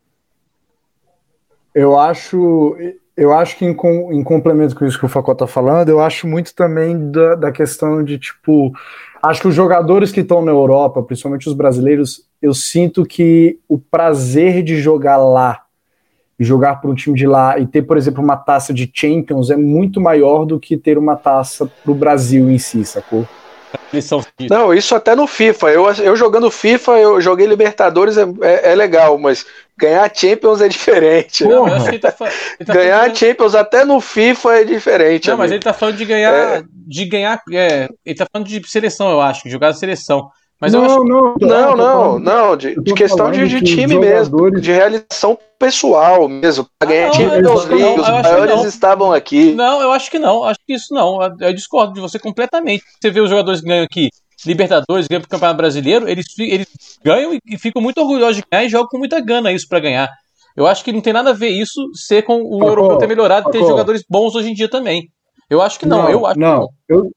Eu acho. Eu acho que em, em complemento com isso que o Facó tá falando, eu acho muito também da, da questão de, tipo, acho que os jogadores que estão na Europa, principalmente os brasileiros, eu sinto que o prazer de jogar lá, jogar para um time de lá e ter, por exemplo, uma taça de Champions é muito maior do que ter uma taça para o Brasil em si, sacou? Não, isso até no FIFA. Eu, eu jogando FIFA, eu joguei Libertadores, é, é, é legal, mas ganhar Champions é diferente. Não, tá, tá (laughs) ganhar falando... Champions até no FIFA é diferente. Não, amigo. mas ele tá falando de ganhar. É... De ganhar é, ele tá falando de seleção, eu acho, de jogar seleção. Mas não, eu acho... não, não, não, não, de, de questão de, de time mesmo, de realização pessoal mesmo. Pra ganhar ah, Champions League, os maiores estavam aqui. Não, eu acho que não, acho que isso não. Eu discordo de você completamente. Você vê os jogadores que ganham aqui Libertadores, ganham pro Campeonato Brasileiro, eles, eles ganham e, ficam muito orgulhosos de ganhar e jogam com muita gana isso para ganhar. Eu acho que não tem nada a ver isso ser com o europeu ter melhorado e ter jogadores bons hoje em dia também. Eu acho que não, não eu acho não. que não.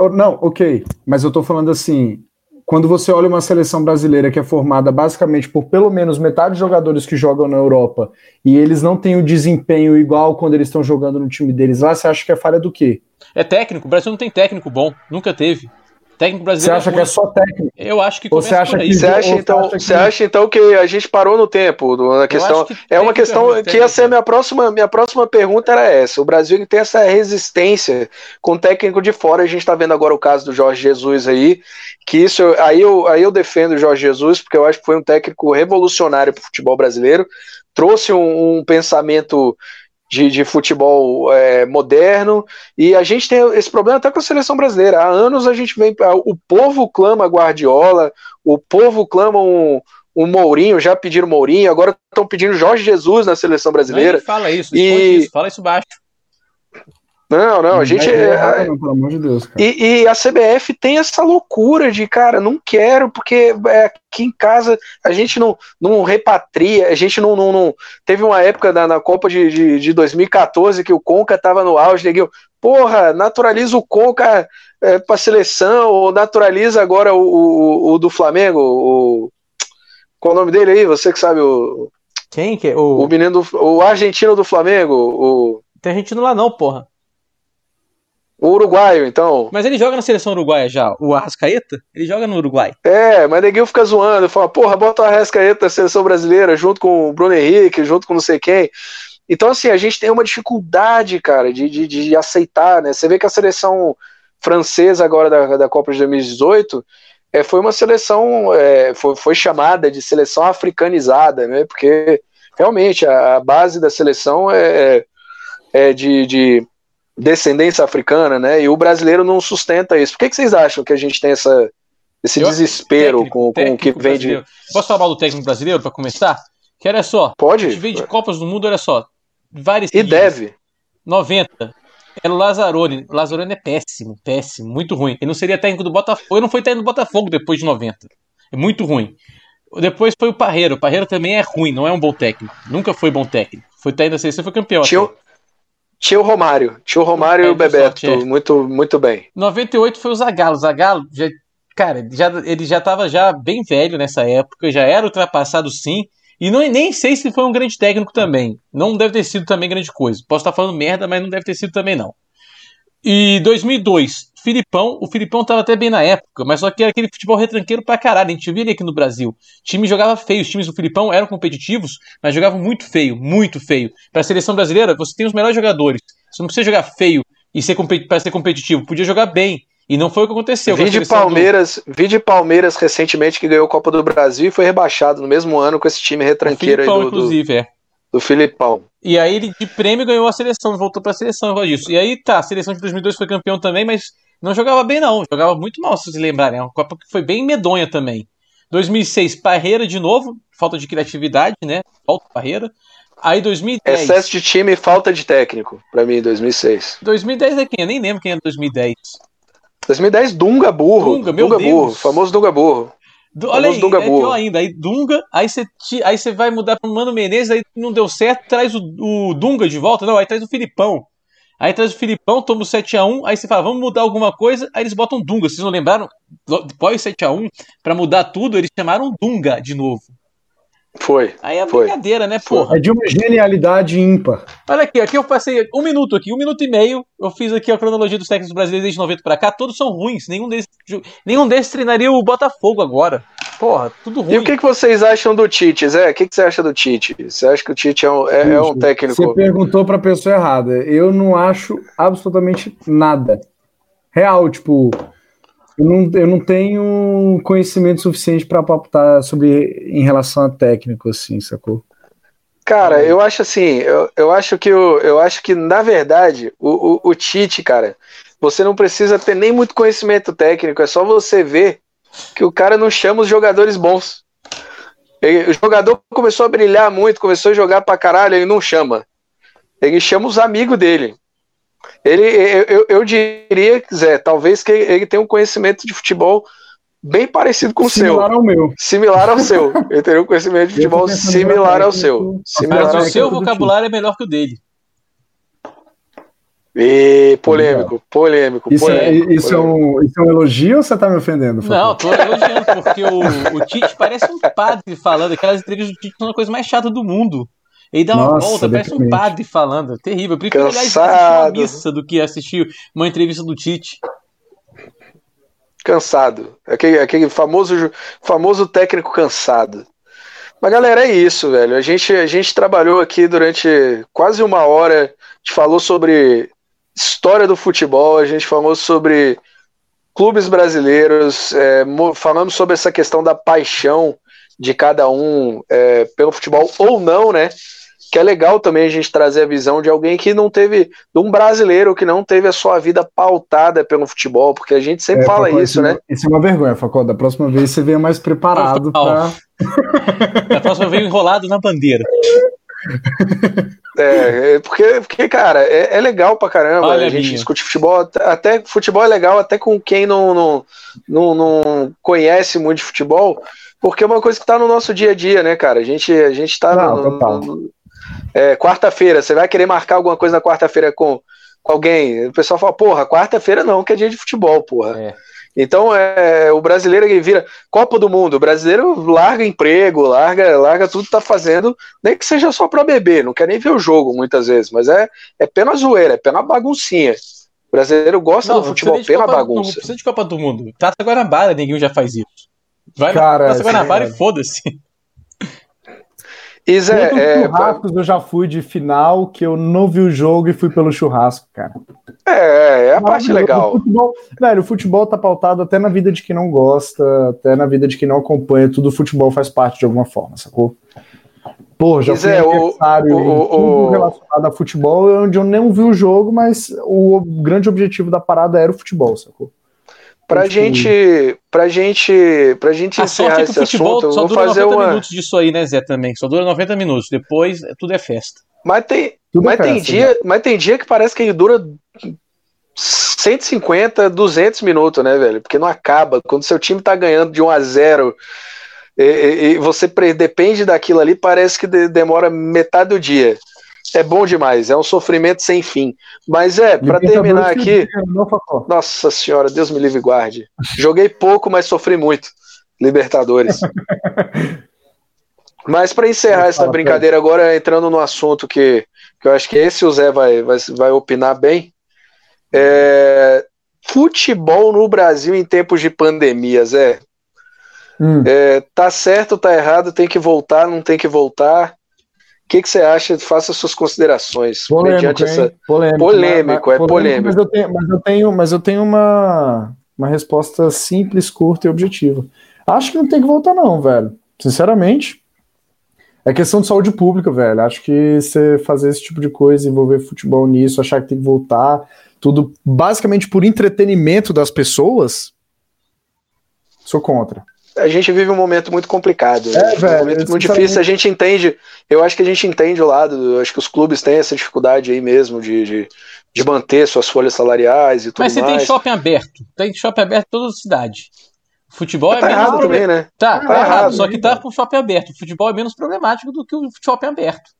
Eu, não, ok. Mas eu tô falando assim, quando você olha uma seleção brasileira que é formada basicamente por pelo menos metade dos jogadores que jogam na Europa e eles não têm o desempenho igual quando eles estão jogando no time deles lá, você acha que é falha do quê? É técnico. O Brasil não tem técnico bom. Nunca teve. Técnico brasileiro. Você acha é que é só técnico? Eu acho que você acha que você acha então, você acha então que a gente parou no tempo na questão? Que é uma questão que ia ser minha próxima minha próxima pergunta era essa. O Brasil tem essa resistência com o técnico de fora. A gente está vendo agora o caso do Jorge Jesus aí, que isso aí eu aí eu defendo o Jorge Jesus porque eu acho que foi um técnico revolucionário para o futebol brasileiro. Trouxe um, um pensamento de, de futebol é, moderno, e a gente tem esse problema até com a seleção brasileira. Há anos a gente vem. O povo clama Guardiola, o povo clama um, um Mourinho, já pediram Mourinho, agora estão pedindo Jorge Jesus na seleção brasileira. Não, fala isso, e... isso, fala isso baixo. Não, não, a gente. É, é, não, pelo amor de Deus. Cara. E, e, a CBF tem essa loucura de, cara, não quero, porque é, aqui em casa a gente não, não repatria, a gente não. não, não... Teve uma época na, na Copa de, de, de, 2014 que o Conca tava no auge, neguinho. Porra, naturaliza o Conca é, pra seleção, ou naturaliza agora o, o, o do Flamengo, o. Qual o nome dele aí? Você que sabe o. Quem que é? O, o menino do, O argentino do Flamengo, o. Tem argentino lá não, porra. O uruguaio, então. Mas ele joga na seleção uruguaia já. O Arrascaeta? Ele joga no Uruguai. É, mas neguinho fica zoando. Fala, porra, bota o Arrascaeta na seleção brasileira junto com o Bruno Henrique, junto com não sei quem. Então, assim, a gente tem uma dificuldade, cara, de, de, de aceitar, né? Você vê que a seleção francesa agora da, da Copa de 2018 é, foi uma seleção, é, foi, foi chamada de seleção africanizada, né? Porque realmente a, a base da seleção é, é de, de descendência africana, né? E o brasileiro não sustenta isso. Por que, que vocês acham que a gente tem essa, esse Eu, desespero técnico, com, com o que vem brasileiro. de. Posso falar do técnico brasileiro para começar? Que olha só. Pode. A gente vem de Copas do Mundo, olha só. Várias. E deve. 90. Era o Lazzaroni. Lazzaroni é péssimo, péssimo, muito ruim. Ele não seria técnico do Botafogo. Ele não foi técnico do Botafogo depois de 90. É muito ruim. Depois foi o Parreiro. O Parreiro também é ruim, não é um bom técnico. Nunca foi bom técnico. Foi técnico da seleção, foi campeão. Tinha, tinha o Romário. Tinha o Romário e o Bebeto. Muito, muito bem. 98 foi o Zagallo. Zagallo, já, cara, já, ele já estava já bem velho nessa época, já era ultrapassado sim. E não, nem sei se foi um grande técnico também. Não deve ter sido também grande coisa. Posso estar falando merda, mas não deve ter sido também não. E 2002, Filipão, o Filipão estava até bem na época, mas só que era aquele futebol retranqueiro pra caralho. A gente via ele aqui no Brasil. O time jogava feio, os times do Filipão eram competitivos, mas jogavam muito feio, muito feio. Para a seleção brasileira, você tem os melhores jogadores. Você não precisa jogar feio e ser para ser competitivo, podia jogar bem. E não foi o que aconteceu. Vi de Palmeiras, do... vi de Palmeiras recentemente que ganhou a Copa do Brasil e foi rebaixado no mesmo ano com esse time retranqueiro Filipão, aí do, inclusive, do, é. Do Filipão. E aí ele de prêmio ganhou a seleção, voltou para a seleção por disso. E aí tá, a seleção de 2002 foi campeão também, mas não jogava bem, não. Jogava muito mal, se vocês lembrarem. É uma Copa que foi bem medonha também. 2006, Parreira de novo, falta de criatividade, né? Falta Parreira. Aí 2010. Excesso de time e falta de técnico, pra mim, 2006. 2010 é quem? Eu nem lembro quem é 2010. 2010, Dunga Burro. Dunga, meu Dunga Deus. Burro, famoso Dunga Burro. Du- Olha aí, Dunga é Burro. pior ainda. Aí Dunga, aí você, aí vai mudar pro Mano Menezes, aí não deu certo, traz o, o Dunga de volta. Não, aí traz o Filipão. Aí traz o Filipão, toma o 7x1, aí você fala, vamos mudar alguma coisa, aí eles botam Dunga. Vocês não lembraram? Depois 7x1, pra mudar tudo, eles chamaram Dunga de novo. Foi. Aí é Foi. brincadeira, né, Foi. porra? É de uma genialidade ímpar. Olha aqui, aqui eu passei um minuto aqui, um minuto e meio. Eu fiz aqui a cronologia dos técnicos brasileiros desde 90 pra cá. Todos são ruins. Nenhum desses, nenhum desses treinaria o Botafogo agora. Porra, tudo ruim. E o que, que vocês acham do Tite, Zé? O que, que você acha do Tite? Você acha que o Tite é um, é, é um Você técnico. perguntou pra pessoa errada. Eu não acho absolutamente nada. Real, tipo, eu não, eu não tenho conhecimento suficiente pra palpitar sobre em relação a técnico, assim, sacou? Cara, eu acho assim, eu, eu acho que o, eu acho que, na verdade, o, o, o Tite, cara, você não precisa ter nem muito conhecimento técnico, é só você ver que o cara não chama os jogadores bons. Ele- o jogador começou a brilhar muito, começou a jogar pra caralho, ele não chama. Ele chama os amigos dele. Ele, eu, eu, diria, Zé, talvez que ele tenha um conhecimento de futebol bem parecido com o seu. Similar ao meu. Similar ao seu. (laughs) Ele teria um conhecimento de futebol similar no ao seu. mas Similar Mas ao o é seu vocabulário é melhor que o dele. E polêmico, polêmico, Isso, é, polêmico. isso, é polêmico. um, isso é um elogio ou você tá me ofendendo? Não, tô elogiando, porque o, o Tite parece um padre falando. Aquelas entrevistas do Tite são a coisa mais chata do mundo. Ele dá uma Nossa, volta, parece um padre falando. Terrível. Eu prefiro Cansado. uma missa do que assistir uma entrevista do Tite. Cansado. Aquele, aquele famoso, famoso técnico cansado. Mas, galera, é isso, velho. A gente, a gente trabalhou aqui durante quase uma hora. A gente falou sobre história do futebol, a gente falou sobre clubes brasileiros, é, mo- falamos sobre essa questão da paixão de cada um é, pelo futebol ou não, né? Que é legal também a gente trazer a visão de alguém que não teve, de um brasileiro que não teve a sua vida pautada pelo futebol, porque a gente sempre É, fala Facó, isso, né? Isso é uma vergonha, Facó. Da próxima vez você venha mais preparado pra. (laughs) Na próxima veio enrolado na bandeira. É, é, porque, porque, cara, é, é legal pra caramba Olha a gente minha. discute futebol. Até, futebol é legal, até com quem não, não, não, não conhece muito de futebol, porque é uma coisa que tá no nosso dia a dia, né, cara? A gente, a gente tá Não, no- no- é, quarta-feira, você vai querer marcar alguma coisa na quarta-feira com, com alguém. O pessoal fala, porra, quarta-feira não, que é dia de futebol, porra. É. Então, é, o brasileiro que vira Copa do Mundo, o brasileiro larga emprego, larga, larga tudo que tá fazendo, nem que seja só pra beber, não quer nem ver o jogo muitas vezes, mas é, é pena zoeira, é pena baguncinha. O brasileiro gosta do futebol pela Copa- Não bagunça. precisa de Copa do Mundo. Taça Guanabara, ninguém já faz isso. Vai Cara, na Taça Guanabara é. e foda-se. E Zé, Quantos é, churrascos eu já fui de final que eu não vi o jogo e fui pelo churrasco, cara. é, é a parte legal. O futebol, velho, o futebol tá pautado até na vida de quem não gosta, até na vida de quem não acompanha. Tudo o futebol faz parte de alguma forma, sacou? Pô, já Mas fui é, o- aniversário o- o- tudo o- relacionado a futebol, onde eu não vi o jogo, mas o grande objetivo da parada era o futebol, sacou? Pra gente, pra gente, pra gente A encerrar sorte é que esse futebol assunto, só vou dura fazer 90 uma. minutos disso aí, né, Zé, também. Só dura 90 minutos. Depois, é- tudo é festa. Mas tem, Tudo mas é tem festa, dia, mas tem dia que parece que ele dura 150, 200 minutos, né, velho? Porque não acaba. Quando seu time tá ganhando de 1 a 0 e, e- e você pre- depende daquilo ali, parece que de- demora metade do dia. É bom demais, é um sofrimento sem fim. Mas é, pra Libertadores terminar aqui, nossa senhora, Deus me livre e guarde. Joguei pouco, mas sofri muito. Libertadores. (laughs) Mas para encerrar essa brincadeira agora, entrando no assunto que, que eu acho que esse o Zé vai, vai, vai opinar bem. É, futebol no Brasil em tempos de pandemia, Zé. Hum. É, tá certo, tá errado, tem que voltar, não tem que voltar. O que, que você acha? Faça suas considerações. Polêmico, mediante essa. polêmico, Polêmico, é polêmico. Mas eu tenho, mas eu tenho, mas eu tenho uma, uma resposta simples, curta e objetiva. Acho que não tem que voltar, não, velho. Sinceramente. É questão de saúde pública, velho. Acho que você fazer esse tipo de coisa, envolver futebol nisso, achar que tem que voltar, tudo basicamente por entretenimento das pessoas, sou contra. A gente vive um momento muito complicado. É, né? velho, um momento muito difícil. A gente entende, eu acho que a gente entende o lado, eu acho que os clubes têm essa dificuldade aí mesmo de, de, de manter suas folhas salariais e tudo Mas você mais. tem shopping aberto. Tem shopping aberto em toda a cidade. Futebol é Tá menos errado também, né? Tá, tá, Tá errado, errado, só que tá com shopping aberto. O futebol é menos problemático do que o shopping aberto.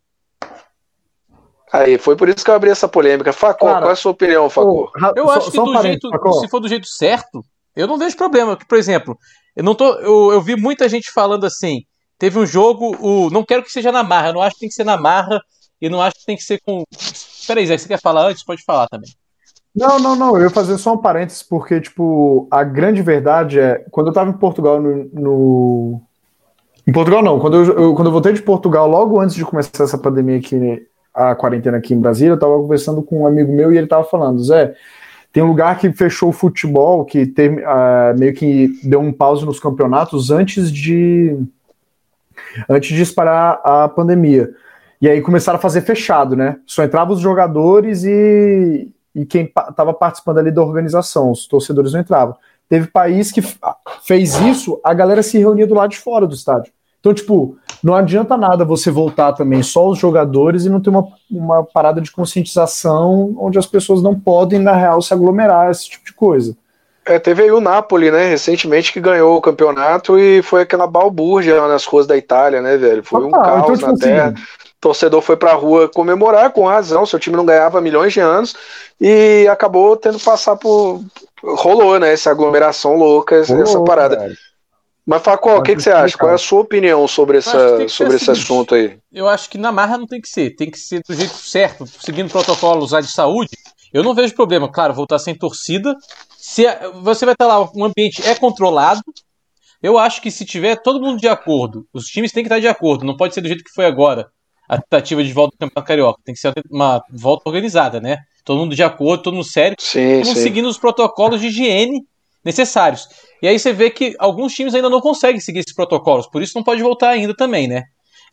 Aí, foi por isso que eu abri essa polêmica. Facó, qual é a sua opinião, Facó? Eu só- acho que só do jeito, se for do jeito certo, eu não vejo problema. Por exemplo, eu não tô, eu, eu vi muita gente falando assim. Teve um jogo, o, não quero que seja na marra, não acho que tem que ser na marra e não acho que tem que ser com. Peraí, Zé, você quer falar antes? Pode falar também. Não, não, não. Eu ia fazer só um parênteses, porque, tipo, a grande verdade é. Quando eu tava em Portugal no. no- Em Portugal, não. Quando eu, eu- quando eu voltei de Portugal, logo antes de começar essa pandemia aqui, a quarentena aqui em Brasília, eu tava conversando com um amigo meu e ele tava falando, Zé. Tem um lugar que fechou o futebol, que tem, ah, meio que deu um pause nos campeonatos antes de antes de disparar a pandemia. E aí começaram a fazer fechado, né? Só entravam os jogadores e, e quem estava participando ali da organização, os torcedores não entravam. Teve país que fez isso, a galera se reunia do lado de fora do estádio. Então, tipo, não adianta nada você voltar também só os jogadores e não ter uma, uma parada de conscientização onde as pessoas não podem, na real, se aglomerar, esse tipo de coisa. É, teve aí o Napoli, né, recentemente, que ganhou o campeonato e foi aquela balbúrdia nas ruas da Itália, né, velho? Foi um Total. caos Então, tipo na terra. assim, O torcedor foi pra rua comemorar com razão, seu time não ganhava milhões de anos e acabou tendo que passar por. Rolou, né? Essa aglomeração louca, essa, essa rolou, parada. velho. Mas, Facó, o que, que você acha? Qual é a sua opinião sobre, que essa, que sobre o esse seguinte. assunto aí? Eu acho que na marra não tem que ser, tem que ser do jeito certo, seguindo protocolos lá de saúde. Eu não vejo problema, claro, voltar sem torcida. Se você vai estar lá, um ambiente é controlado. Eu acho que se tiver todo mundo de acordo, os times têm que estar de acordo, não pode ser do jeito que foi agora. A tentativa de volta do Campeonato Carioca tem que ser uma volta organizada, né? Todo mundo de acordo, todo mundo sério, Sim, todo mundo sim. seguindo os protocolos de higiene necessários. E aí você vê que alguns times ainda não conseguem seguir esses protocolos, por isso não pode voltar ainda também, né?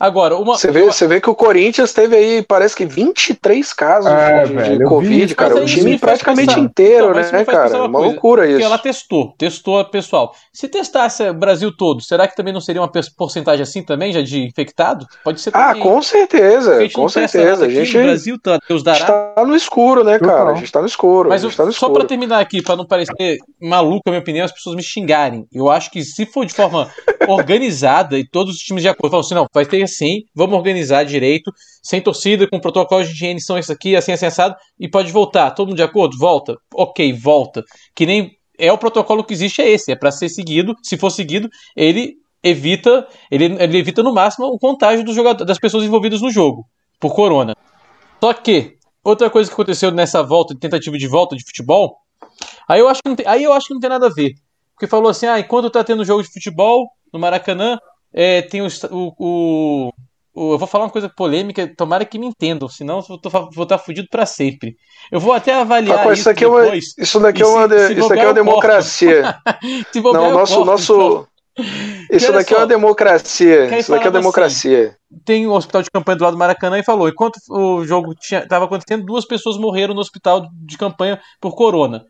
Agora, uma. Você vê, você vê que o Corinthians teve aí, parece que 23 casos É, de, de velho, vi Covid, isso, cara. o time praticamente pensar. inteiro, Não, né, cara? uma uma coisa, loucura Porque isso. ela testou, testou a pessoal. Se testasse o Brasil todo, será que também não seria uma porcentagem assim também, já de infectado? Pode ser Ah, também. com Porque certeza, a gente com certeza. A gente Brasil, tá, Deus dará. está no escuro, né, cara? A gente tá no escuro. Mas eu- gente tá no só pra terminar aqui, pra não parecer maluco a minha opinião, as pessoas me xingarem. Eu acho que se for de forma (laughs) organizada e todos os times de acordo, falam assim, não, vai ter assim, vamos organizar direito, sem torcida, com protocolos de higiene são isso aqui, assim, assim, assado, e pode voltar. Todo mundo de acordo? Volta. Ok, volta. Que nem é o protocolo que existe, é esse, é pra ser seguido. Se for seguido, ele evita, ele, ele evita no máximo o contágio dos jogadores, das pessoas envolvidas no jogo, por corona. Só que, outra coisa que aconteceu nessa volta, tentativa de volta de futebol, aí eu acho que não tem, aí eu acho que não tem nada a ver. Porque falou assim, ah, enquanto tá tendo jogo de futebol no Maracanã, é, tem o, o, o- Eu vou falar uma coisa polêmica, tomara que me entendam, senão eu tô- vou estar fudido pra sempre. Eu vou até avaliar Facó, isso, isso, aqui é uma, depois. isso daqui é uma, se- se isso daqui é uma democracia. (laughs) Não, nosso, corto, nosso, então. isso olha daqui é uma democracia. Isso daqui é falava democracia. tem o hospital de campanha do lado do Maracanã e falou: enquanto o jogo estava acontecendo, duas pessoas morreram no hospital de campanha por corona.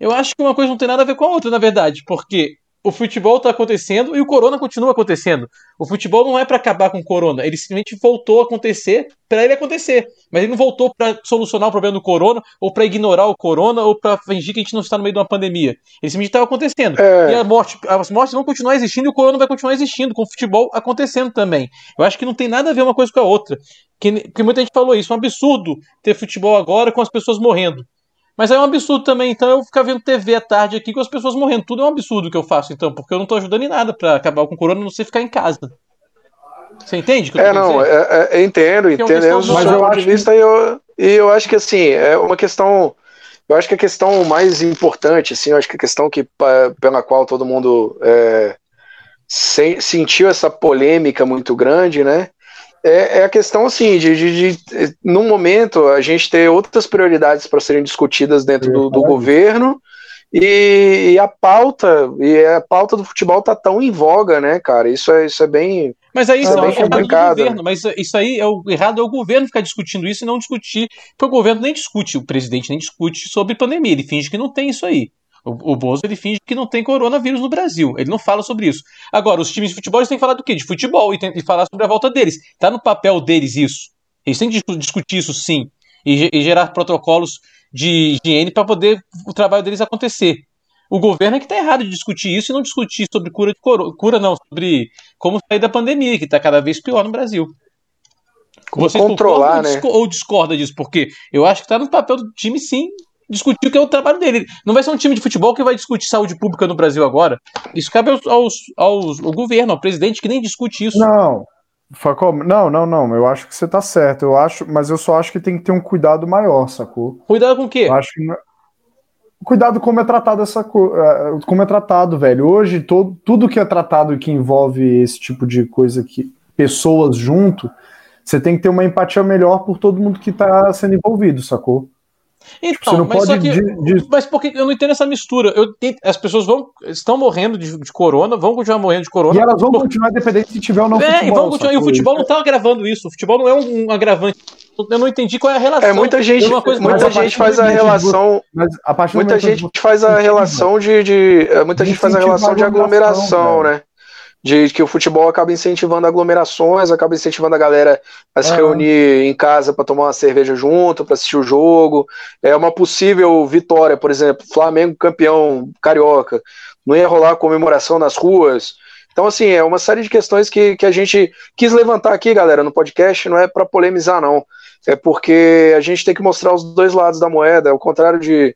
Eu acho que uma coisa não tem nada a ver com a outra, na verdade, porque o futebol está acontecendo e o corona continua acontecendo. O futebol não é para acabar com o corona, ele simplesmente voltou a acontecer para ele acontecer. Mas ele não voltou para solucionar o problema do corona, ou para ignorar o corona, ou para fingir que a gente não está no meio de uma pandemia. Ele simplesmente estava acontecendo. É. E a morte, as mortes vão continuar existindo e o corona vai continuar existindo, com o futebol acontecendo também. Eu acho que não tem nada a ver uma coisa com a outra. Que, que muita gente falou isso, é um absurdo ter futebol agora com as pessoas morrendo. Mas é um absurdo também, então eu ficar vendo TV à tarde aqui com as pessoas morrendo. Tudo é um absurdo que eu faço, então, porque eu não tô ajudando em nada pra acabar com o corona, a não sei ficar em casa. Você entende eu É, não, é, é, eu entendo, é uma entendemos questão o do- seu Mas eu acho vista e eu, e eu acho que assim, é uma questão. Eu acho que a questão mais importante, assim, eu acho que a questão que, pela qual todo mundo é, se- sentiu essa polêmica muito grande, né? É, é a questão assim de, de, de, no momento a gente ter outras prioridades para serem discutidas dentro do, do governo e, e a pauta e a pauta do futebol tá tão em voga, né, cara? Isso é, isso é bem Mas aí isso É é, complicado, governo. Mas isso aí é o errado é o governo ficar discutindo isso e não discutir. Porque o governo nem discute, o presidente nem discute sobre pandemia. Ele finge que não tem isso aí. O, o Bozo ele finge que não tem coronavírus no Brasil. Ele não fala sobre isso. Agora, os times de futebol têm que falar do quê? De futebol e tem que falar sobre a volta deles. Tá no papel deles isso. Eles têm que discutir isso sim. E, e gerar protocolos de higiene para poder o trabalho deles acontecer. O governo é que está errado de discutir isso e não discutir sobre cura de corona. Cura não, sobre como sair da pandemia, que está cada vez pior no Brasil. Vocês controlar, né? Ou discorda disso? Porque eu acho que está no papel do time, sim, discutir o que é o trabalho dele. Não vai ser um time de futebol que vai discutir saúde pública no Brasil agora. Isso cabe aos, aos, aos ao governo, ao presidente, que nem discute isso. Não, Facom, não, não, não. Eu acho que você tá certo. Eu acho, mas eu só acho que tem que ter um cuidado maior, sacou? Cuidado com o quê? Eu acho que cuidado como é tratado essa é, como é tratado, velho. Hoje todo, tudo que é tratado que envolve esse tipo de coisa que pessoas junto, você tem que ter uma empatia melhor por todo mundo que tá sendo envolvido, sacou? Então, mas, que, de, de... mas porque eu não entendo essa mistura. Eu, as pessoas vão estão morrendo de, de, corona, vão continuar morrendo de corona. E elas vão por... continuar dependendo se tiver ou não é, futebol. E, e o futebol não está agravando isso. O futebol não é um, um, agravante. Eu não entendi qual é a relação. É, muita gente, muita gente faz a relação. A muita gente faz a relação de, de muita gente faz a relação de aglomeração, né? De que o futebol acaba incentivando aglomerações, acaba incentivando a galera a se reunir em casa para tomar uma cerveja junto, para assistir o jogo. É uma possível vitória, por exemplo, Flamengo campeão carioca, não ia rolar comemoração nas ruas. Então, assim, é uma série de questões que, que a gente quis levantar aqui, galera, no podcast, não é para polemizar, não. É porque a gente tem que mostrar os dois lados da moeda, ao contrário de,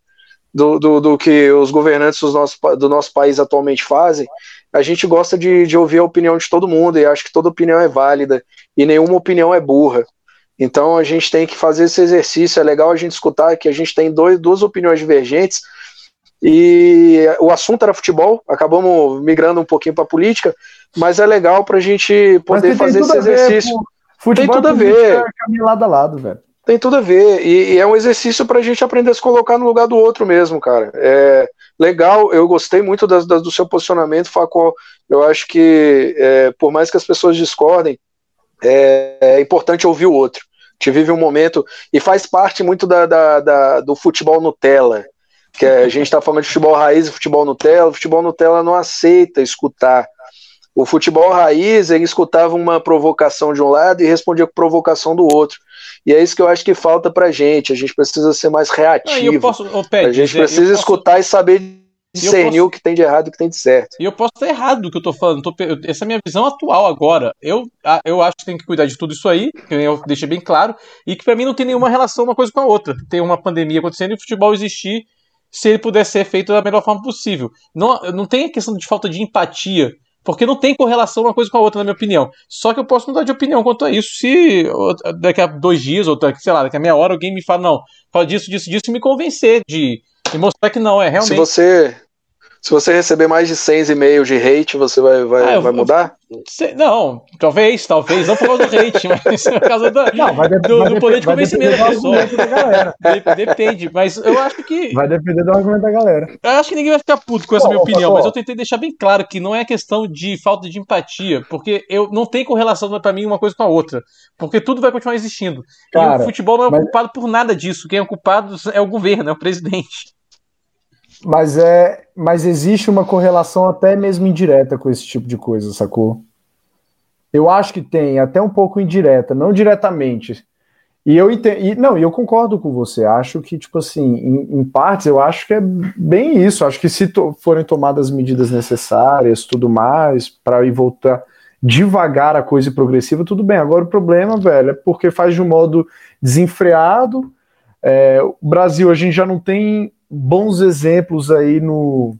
do, do, do que os governantes do nosso, do nosso país atualmente fazem a gente gosta de, de ouvir a opinião de todo mundo e acho que toda opinião é válida e nenhuma opinião é burra. Então a gente tem que fazer esse exercício. É legal a gente escutar que a gente tem dois, duas opiniões divergentes e o assunto era futebol. Acabamos migrando um pouquinho para política, mas é legal para a gente poder fazer esse exercício. Futebol tem tudo a ver. É lado a lado, velho. Tem tudo a ver. E, e é um exercício para a gente aprender a se colocar no lugar do outro mesmo, cara. É, legal, eu gostei muito das, das, do seu posicionamento, Facol. Eu acho que, é, por mais que as pessoas discordem, é, é, importante ouvir o outro. A gente vive um momento, e faz parte muito da, da, da do futebol Nutella, que a gente está falando de futebol raiz e futebol Nutella. O futebol Nutella não aceita escutar. O futebol raiz, ele escutava uma provocação de um lado e respondia com provocação do outro. E é isso que eu acho que falta pra gente. A gente precisa ser mais reativo. Posso, oh, Pet, a gente precisa escutar posso... e saber discernir posso... o que tem de errado e o que tem de certo. E eu posso estar errado do que eu tô falando. Tô... Essa é a minha visão atual agora. Eu, eu acho que tem que cuidar de tudo isso aí, que eu deixei bem claro, e que para mim não tem nenhuma relação uma coisa com a outra. Tem uma pandemia acontecendo e o futebol existir se ele puder ser feito da melhor forma possível. Não, não tem a questão de falta de empatia porque não tem correlação uma coisa com a outra, na minha opinião. Só que eu posso mudar de opinião quanto a isso se daqui a dois dias, ou daqui, sei lá, daqui a meia hora alguém me fala, não, fala disso, disso, disso, e me convencer de, de mostrar que não, é realmente. Se você, se você receber mais de 100 e-mails de hate, você vai, vai, ah, vai mudar? não, talvez, talvez, não por causa do hate, (laughs) mas por causa do, não, vai do, vai do poder de convencimento da pessoa. Da (laughs) Depende, mas eu acho que. Vai depender do argumento da galera. Eu acho que ninguém vai ficar puto com essa minha opinião, mas eu tentei deixar bem claro que não é questão de falta de empatia, porque eu não tem correlação para mim uma coisa com a outra, porque tudo vai continuar existindo. Cara, e o futebol não é mas... culpado por nada disso, quem é culpado é o governo, é o presidente. Mas é, mas existe uma correlação até mesmo indireta com esse tipo de coisa, sacou? Eu acho que tem, até um pouco indireta, não diretamente. E eu entendo, e, não, eu concordo com você. Acho que, tipo assim, em, em partes, eu acho que é bem isso. Acho que se to, forem tomadas medidas necessárias, tudo mais, para ir voltar devagar a coisa progressiva, tudo bem. Agora o problema, velho, é porque faz de um modo desenfreado. É, o Brasil, a gente já não tem bons exemplos aí no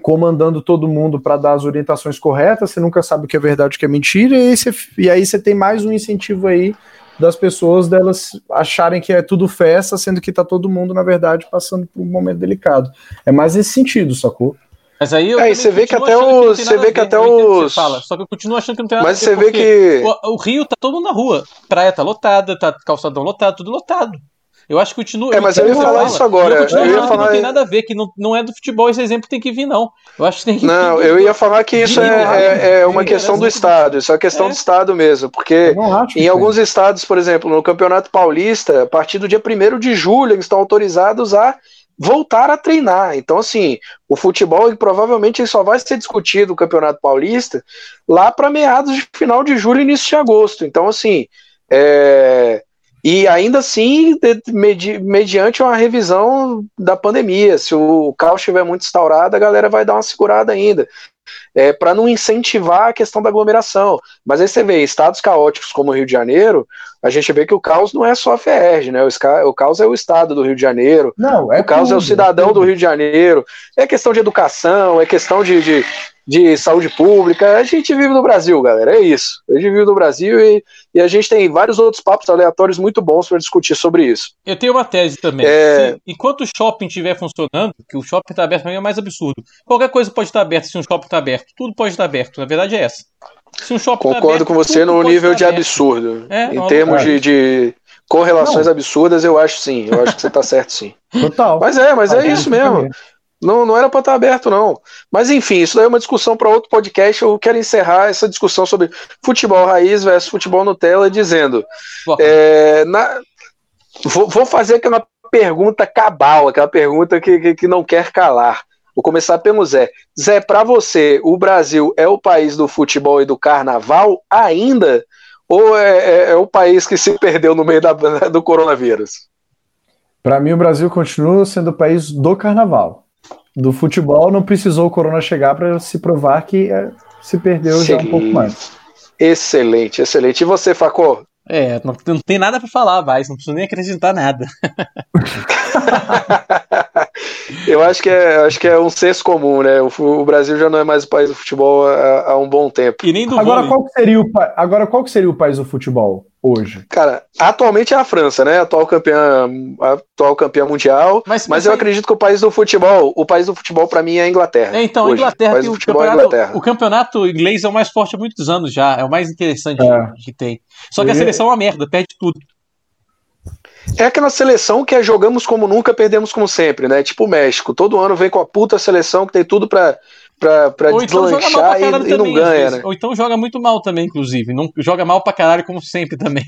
comandando todo mundo para dar as orientações corretas, você nunca sabe o que é verdade e o que é mentira, e aí, você, e aí você tem mais um incentivo aí das pessoas delas acharem que é tudo festa, sendo que tá todo mundo, na verdade, passando por um momento delicado. É mais nesse sentido, sacou? Mas aí eu é, você vê que até os. Você vê que até os. Fala, só que eu continuo achando que não tem nada Mas a ver. Mas você vê que. O, o, Rio tá todo mundo na rua. Praia tá lotada, tá calçadão lotado, tudo lotado. Eu acho que continua. É, mas eu ia falar fala. isso agora. Eu, eu ia falar... não tem nada a ver, que não, não é do futebol, esse exemplo tem que vir, não. Eu acho que tem que Não, eu ia falar que isso é, é, é, uma questão do Estado, isso é uma questão é. do Estado mesmo, porque em alguns estados, por exemplo, no Campeonato Paulista, a partir do dia 1 de julho, eles estão autorizados a voltar a treinar. Então, assim, o futebol ele, provavelmente ele só vai ser discutido o Campeonato Paulista lá para meados de final de julho, início de agosto. Então, assim, é, e ainda assim, medi mediante uma revisão da pandemia. Se o caos estiver muito instaurado, a galera vai dar uma segurada ainda é, para não incentivar a questão da aglomeração. Mas aí você vê, estados caóticos como o Rio de Janeiro, a gente vê que o caos não é só a FERJ, né? O, o caos é o estado do Rio de Janeiro, não, é o caos tudo, é o cidadão é do Rio de Janeiro, é questão de educação, é questão de, de de saúde pública. A gente vive no Brasil, galera. É isso. A gente vive no Brasil e, e a gente tem vários outros papos aleatórios muito bons para discutir sobre isso. Eu tenho uma tese também. É... Se, enquanto o shopping estiver funcionando, que o shopping está aberto é mais absurdo. Qualquer coisa pode estar aberta se um shopping está aberto. Tudo pode estar aberto. Na verdade é essa. Se um shopping tá Concordo tá aberto, com você no nível de absurdo. É, em termos de, de correlações não. absurdas, eu acho sim. Eu acho que você está certo sim. Total. Mas é, mas é isso mesmo. Não, não era para estar aberto, não. Mas enfim, isso daí é uma discussão para outro podcast. Eu quero encerrar essa discussão sobre futebol raiz versus futebol Nutella, dizendo: é, na, vou, vou, fazer aquela pergunta cabal, aquela pergunta que, que, que não quer calar. Vou começar pelo Zé. Zé, para você, o Brasil é o país do futebol e do carnaval ainda? Ou é, é, é o país que se perdeu no meio da, do coronavírus? Para mim, o Brasil continua sendo o país do carnaval do futebol não precisou o Corona chegar para se provar que é, se perdeu Sim. já um pouco mais. Excelente, excelente. E você, Facô? É, não, não tem nada para falar mais, não preciso nem acrescentar nada. (laughs) Eu acho que é, acho que é um senso comum, né? O, o, Brasil já não é mais o país do futebol há, há um bom tempo. E nem do agora, qual seria o, agora, qual seria o país do futebol hoje? Cara, atualmente é a França, né? Atual campeã, atual campeã mundial. Mas, mas eu aí... acredito que o país do futebol, o país do futebol para mim é a Inglaterra. É, então, hoje. Inglaterra o, o, futebol é Inglaterra. o campeonato inglês é o mais forte há muitos anos já, é o mais interessante é. que tem. Só que a seleção é uma merda, perde tudo. É aquela seleção que é jogamos como nunca, perdemos como sempre, né? Tipo o México. Todo ano vem com a puta seleção que tem tudo pra, então deslanchar então e, e, não ganha, né? Ou então joga muito mal também, inclusive. Não, joga mal pra caralho, como sempre (laughs) também.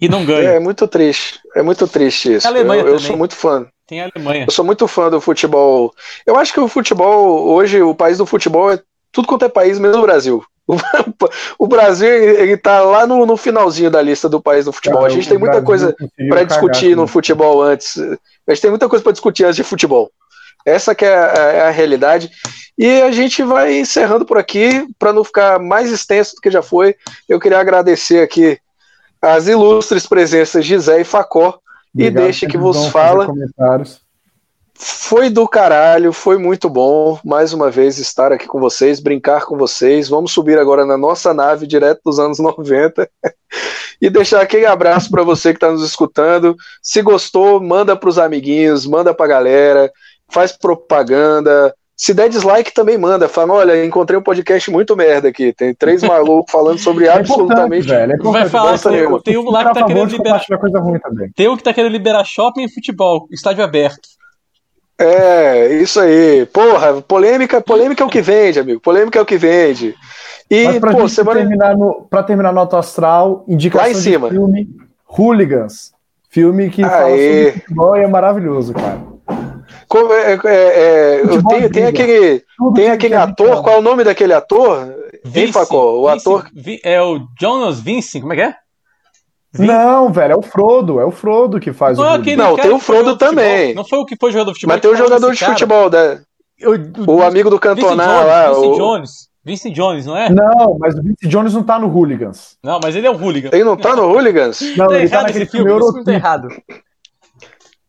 e não ganha. É, é muito triste. É muito triste isso. eu, eu sou muito fã. Tem a Alemanha. Eu sou muito fã do futebol. Eu acho que o futebol, hoje, o país do futebol é tudo quanto é país, menos o Brasil. (laughs) O, Brasil ele tá lá no, no, finalzinho da lista do país do futebol. Cara, a gente tem muita coisa para discutir no futebol antes. A gente tem muita coisa para discutir antes de futebol. Essa que é a, é a, realidade. E a gente vai encerrando por aqui para não ficar mais extenso do que já foi. Eu queria agradecer aqui as ilustres presenças de Zé e Facó Obrigado, e deixe que vos fala. Foi do caralho, foi muito bom mais uma vez estar aqui com vocês, brincar com vocês. Vamos subir agora na nossa nave direto dos anos 90 (laughs) e deixar aquele abraço para você que está nos escutando. Se gostou, manda para os amiguinhos, manda para a galera, faz propaganda. Se der dislike, também manda. Fala, olha, encontrei um podcast muito merda aqui. Tem três (laughs) malucos falando sobre é absolutamente. Velho, é Vai falar, tem, tem um lá que tá querendo liberar. Tem um que tá querendo liberar shopping e futebol, estádio aberto. É, isso aí. Porra, polêmica, polêmica é o que vende, amigo. Polêmica é o que vende. E, Mas pra pô, semana... terminar no, pra terminar no Alto Astral, indicação Lá em cima. filme Hooligans. Filme que Aê. fala sobre futebol e é maravilhoso, cara. Como é, é, é, tem, tem aquele, tem aquele ator, qual é o nome daquele ator? Vince, Facó, o Vince, ator. É o Jonas Vince, como é que é? Não, velho, é o Frodo, é o Frodo que faz não, o. Não, tem o Frodo também. Não foi o que foi jogador de futebol. Mas tem o jogador de futebol, né? o, o amigo do Cantona lá. Vince o... Jones. Vince Jones, não é? Não, mas o Vince Jones não tá no Hooligans. Não, mas ele é um hooligan. Ele não tá no Hooligans? Não, tá ele tá naquele filme, filme tá errado.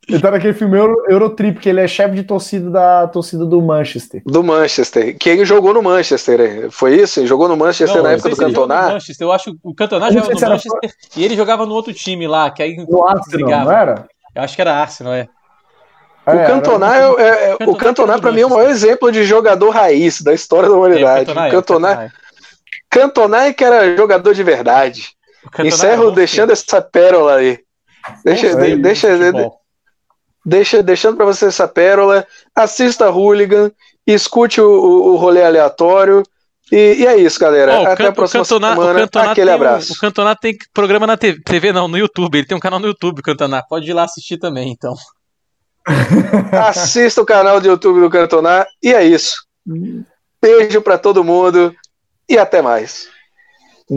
Ele tá naquele filme Euro, Eurotrip, que ele é chefe de torcida da torcida do Manchester. Do Manchester. Que ele jogou no Manchester, foi isso? Ele jogou no Manchester não, na época do Cantona? Eu acho que o Cantona jogava no Manchester era... e ele jogava no outro time lá, que aí no Arsenal, não era? Eu acho que era Arsenal, é. O é, Cantona, é, é, o Cantona para mim é o maior exemplo de jogador raiz da história da humanidade. É, o Cantona, é, Cantona é que era jogador de verdade. Encerro deixando essa pérola aí. Deixa, deixa, deixa, deixando para você essa pérola, assista Hooligan, escute o, o, o rolê aleatório. E, e, é isso, galera. Oh, Até a próxima semana. Aquele abraço. O Cantonato tem programa na TV, não, no YouTube. Ele tem um canal no YouTube, o Cantonato. Pode ir lá assistir também, então. (laughs) Assista o canal do YouTube do Cantonar. E é isso. Beijo para todo mundo e até mais.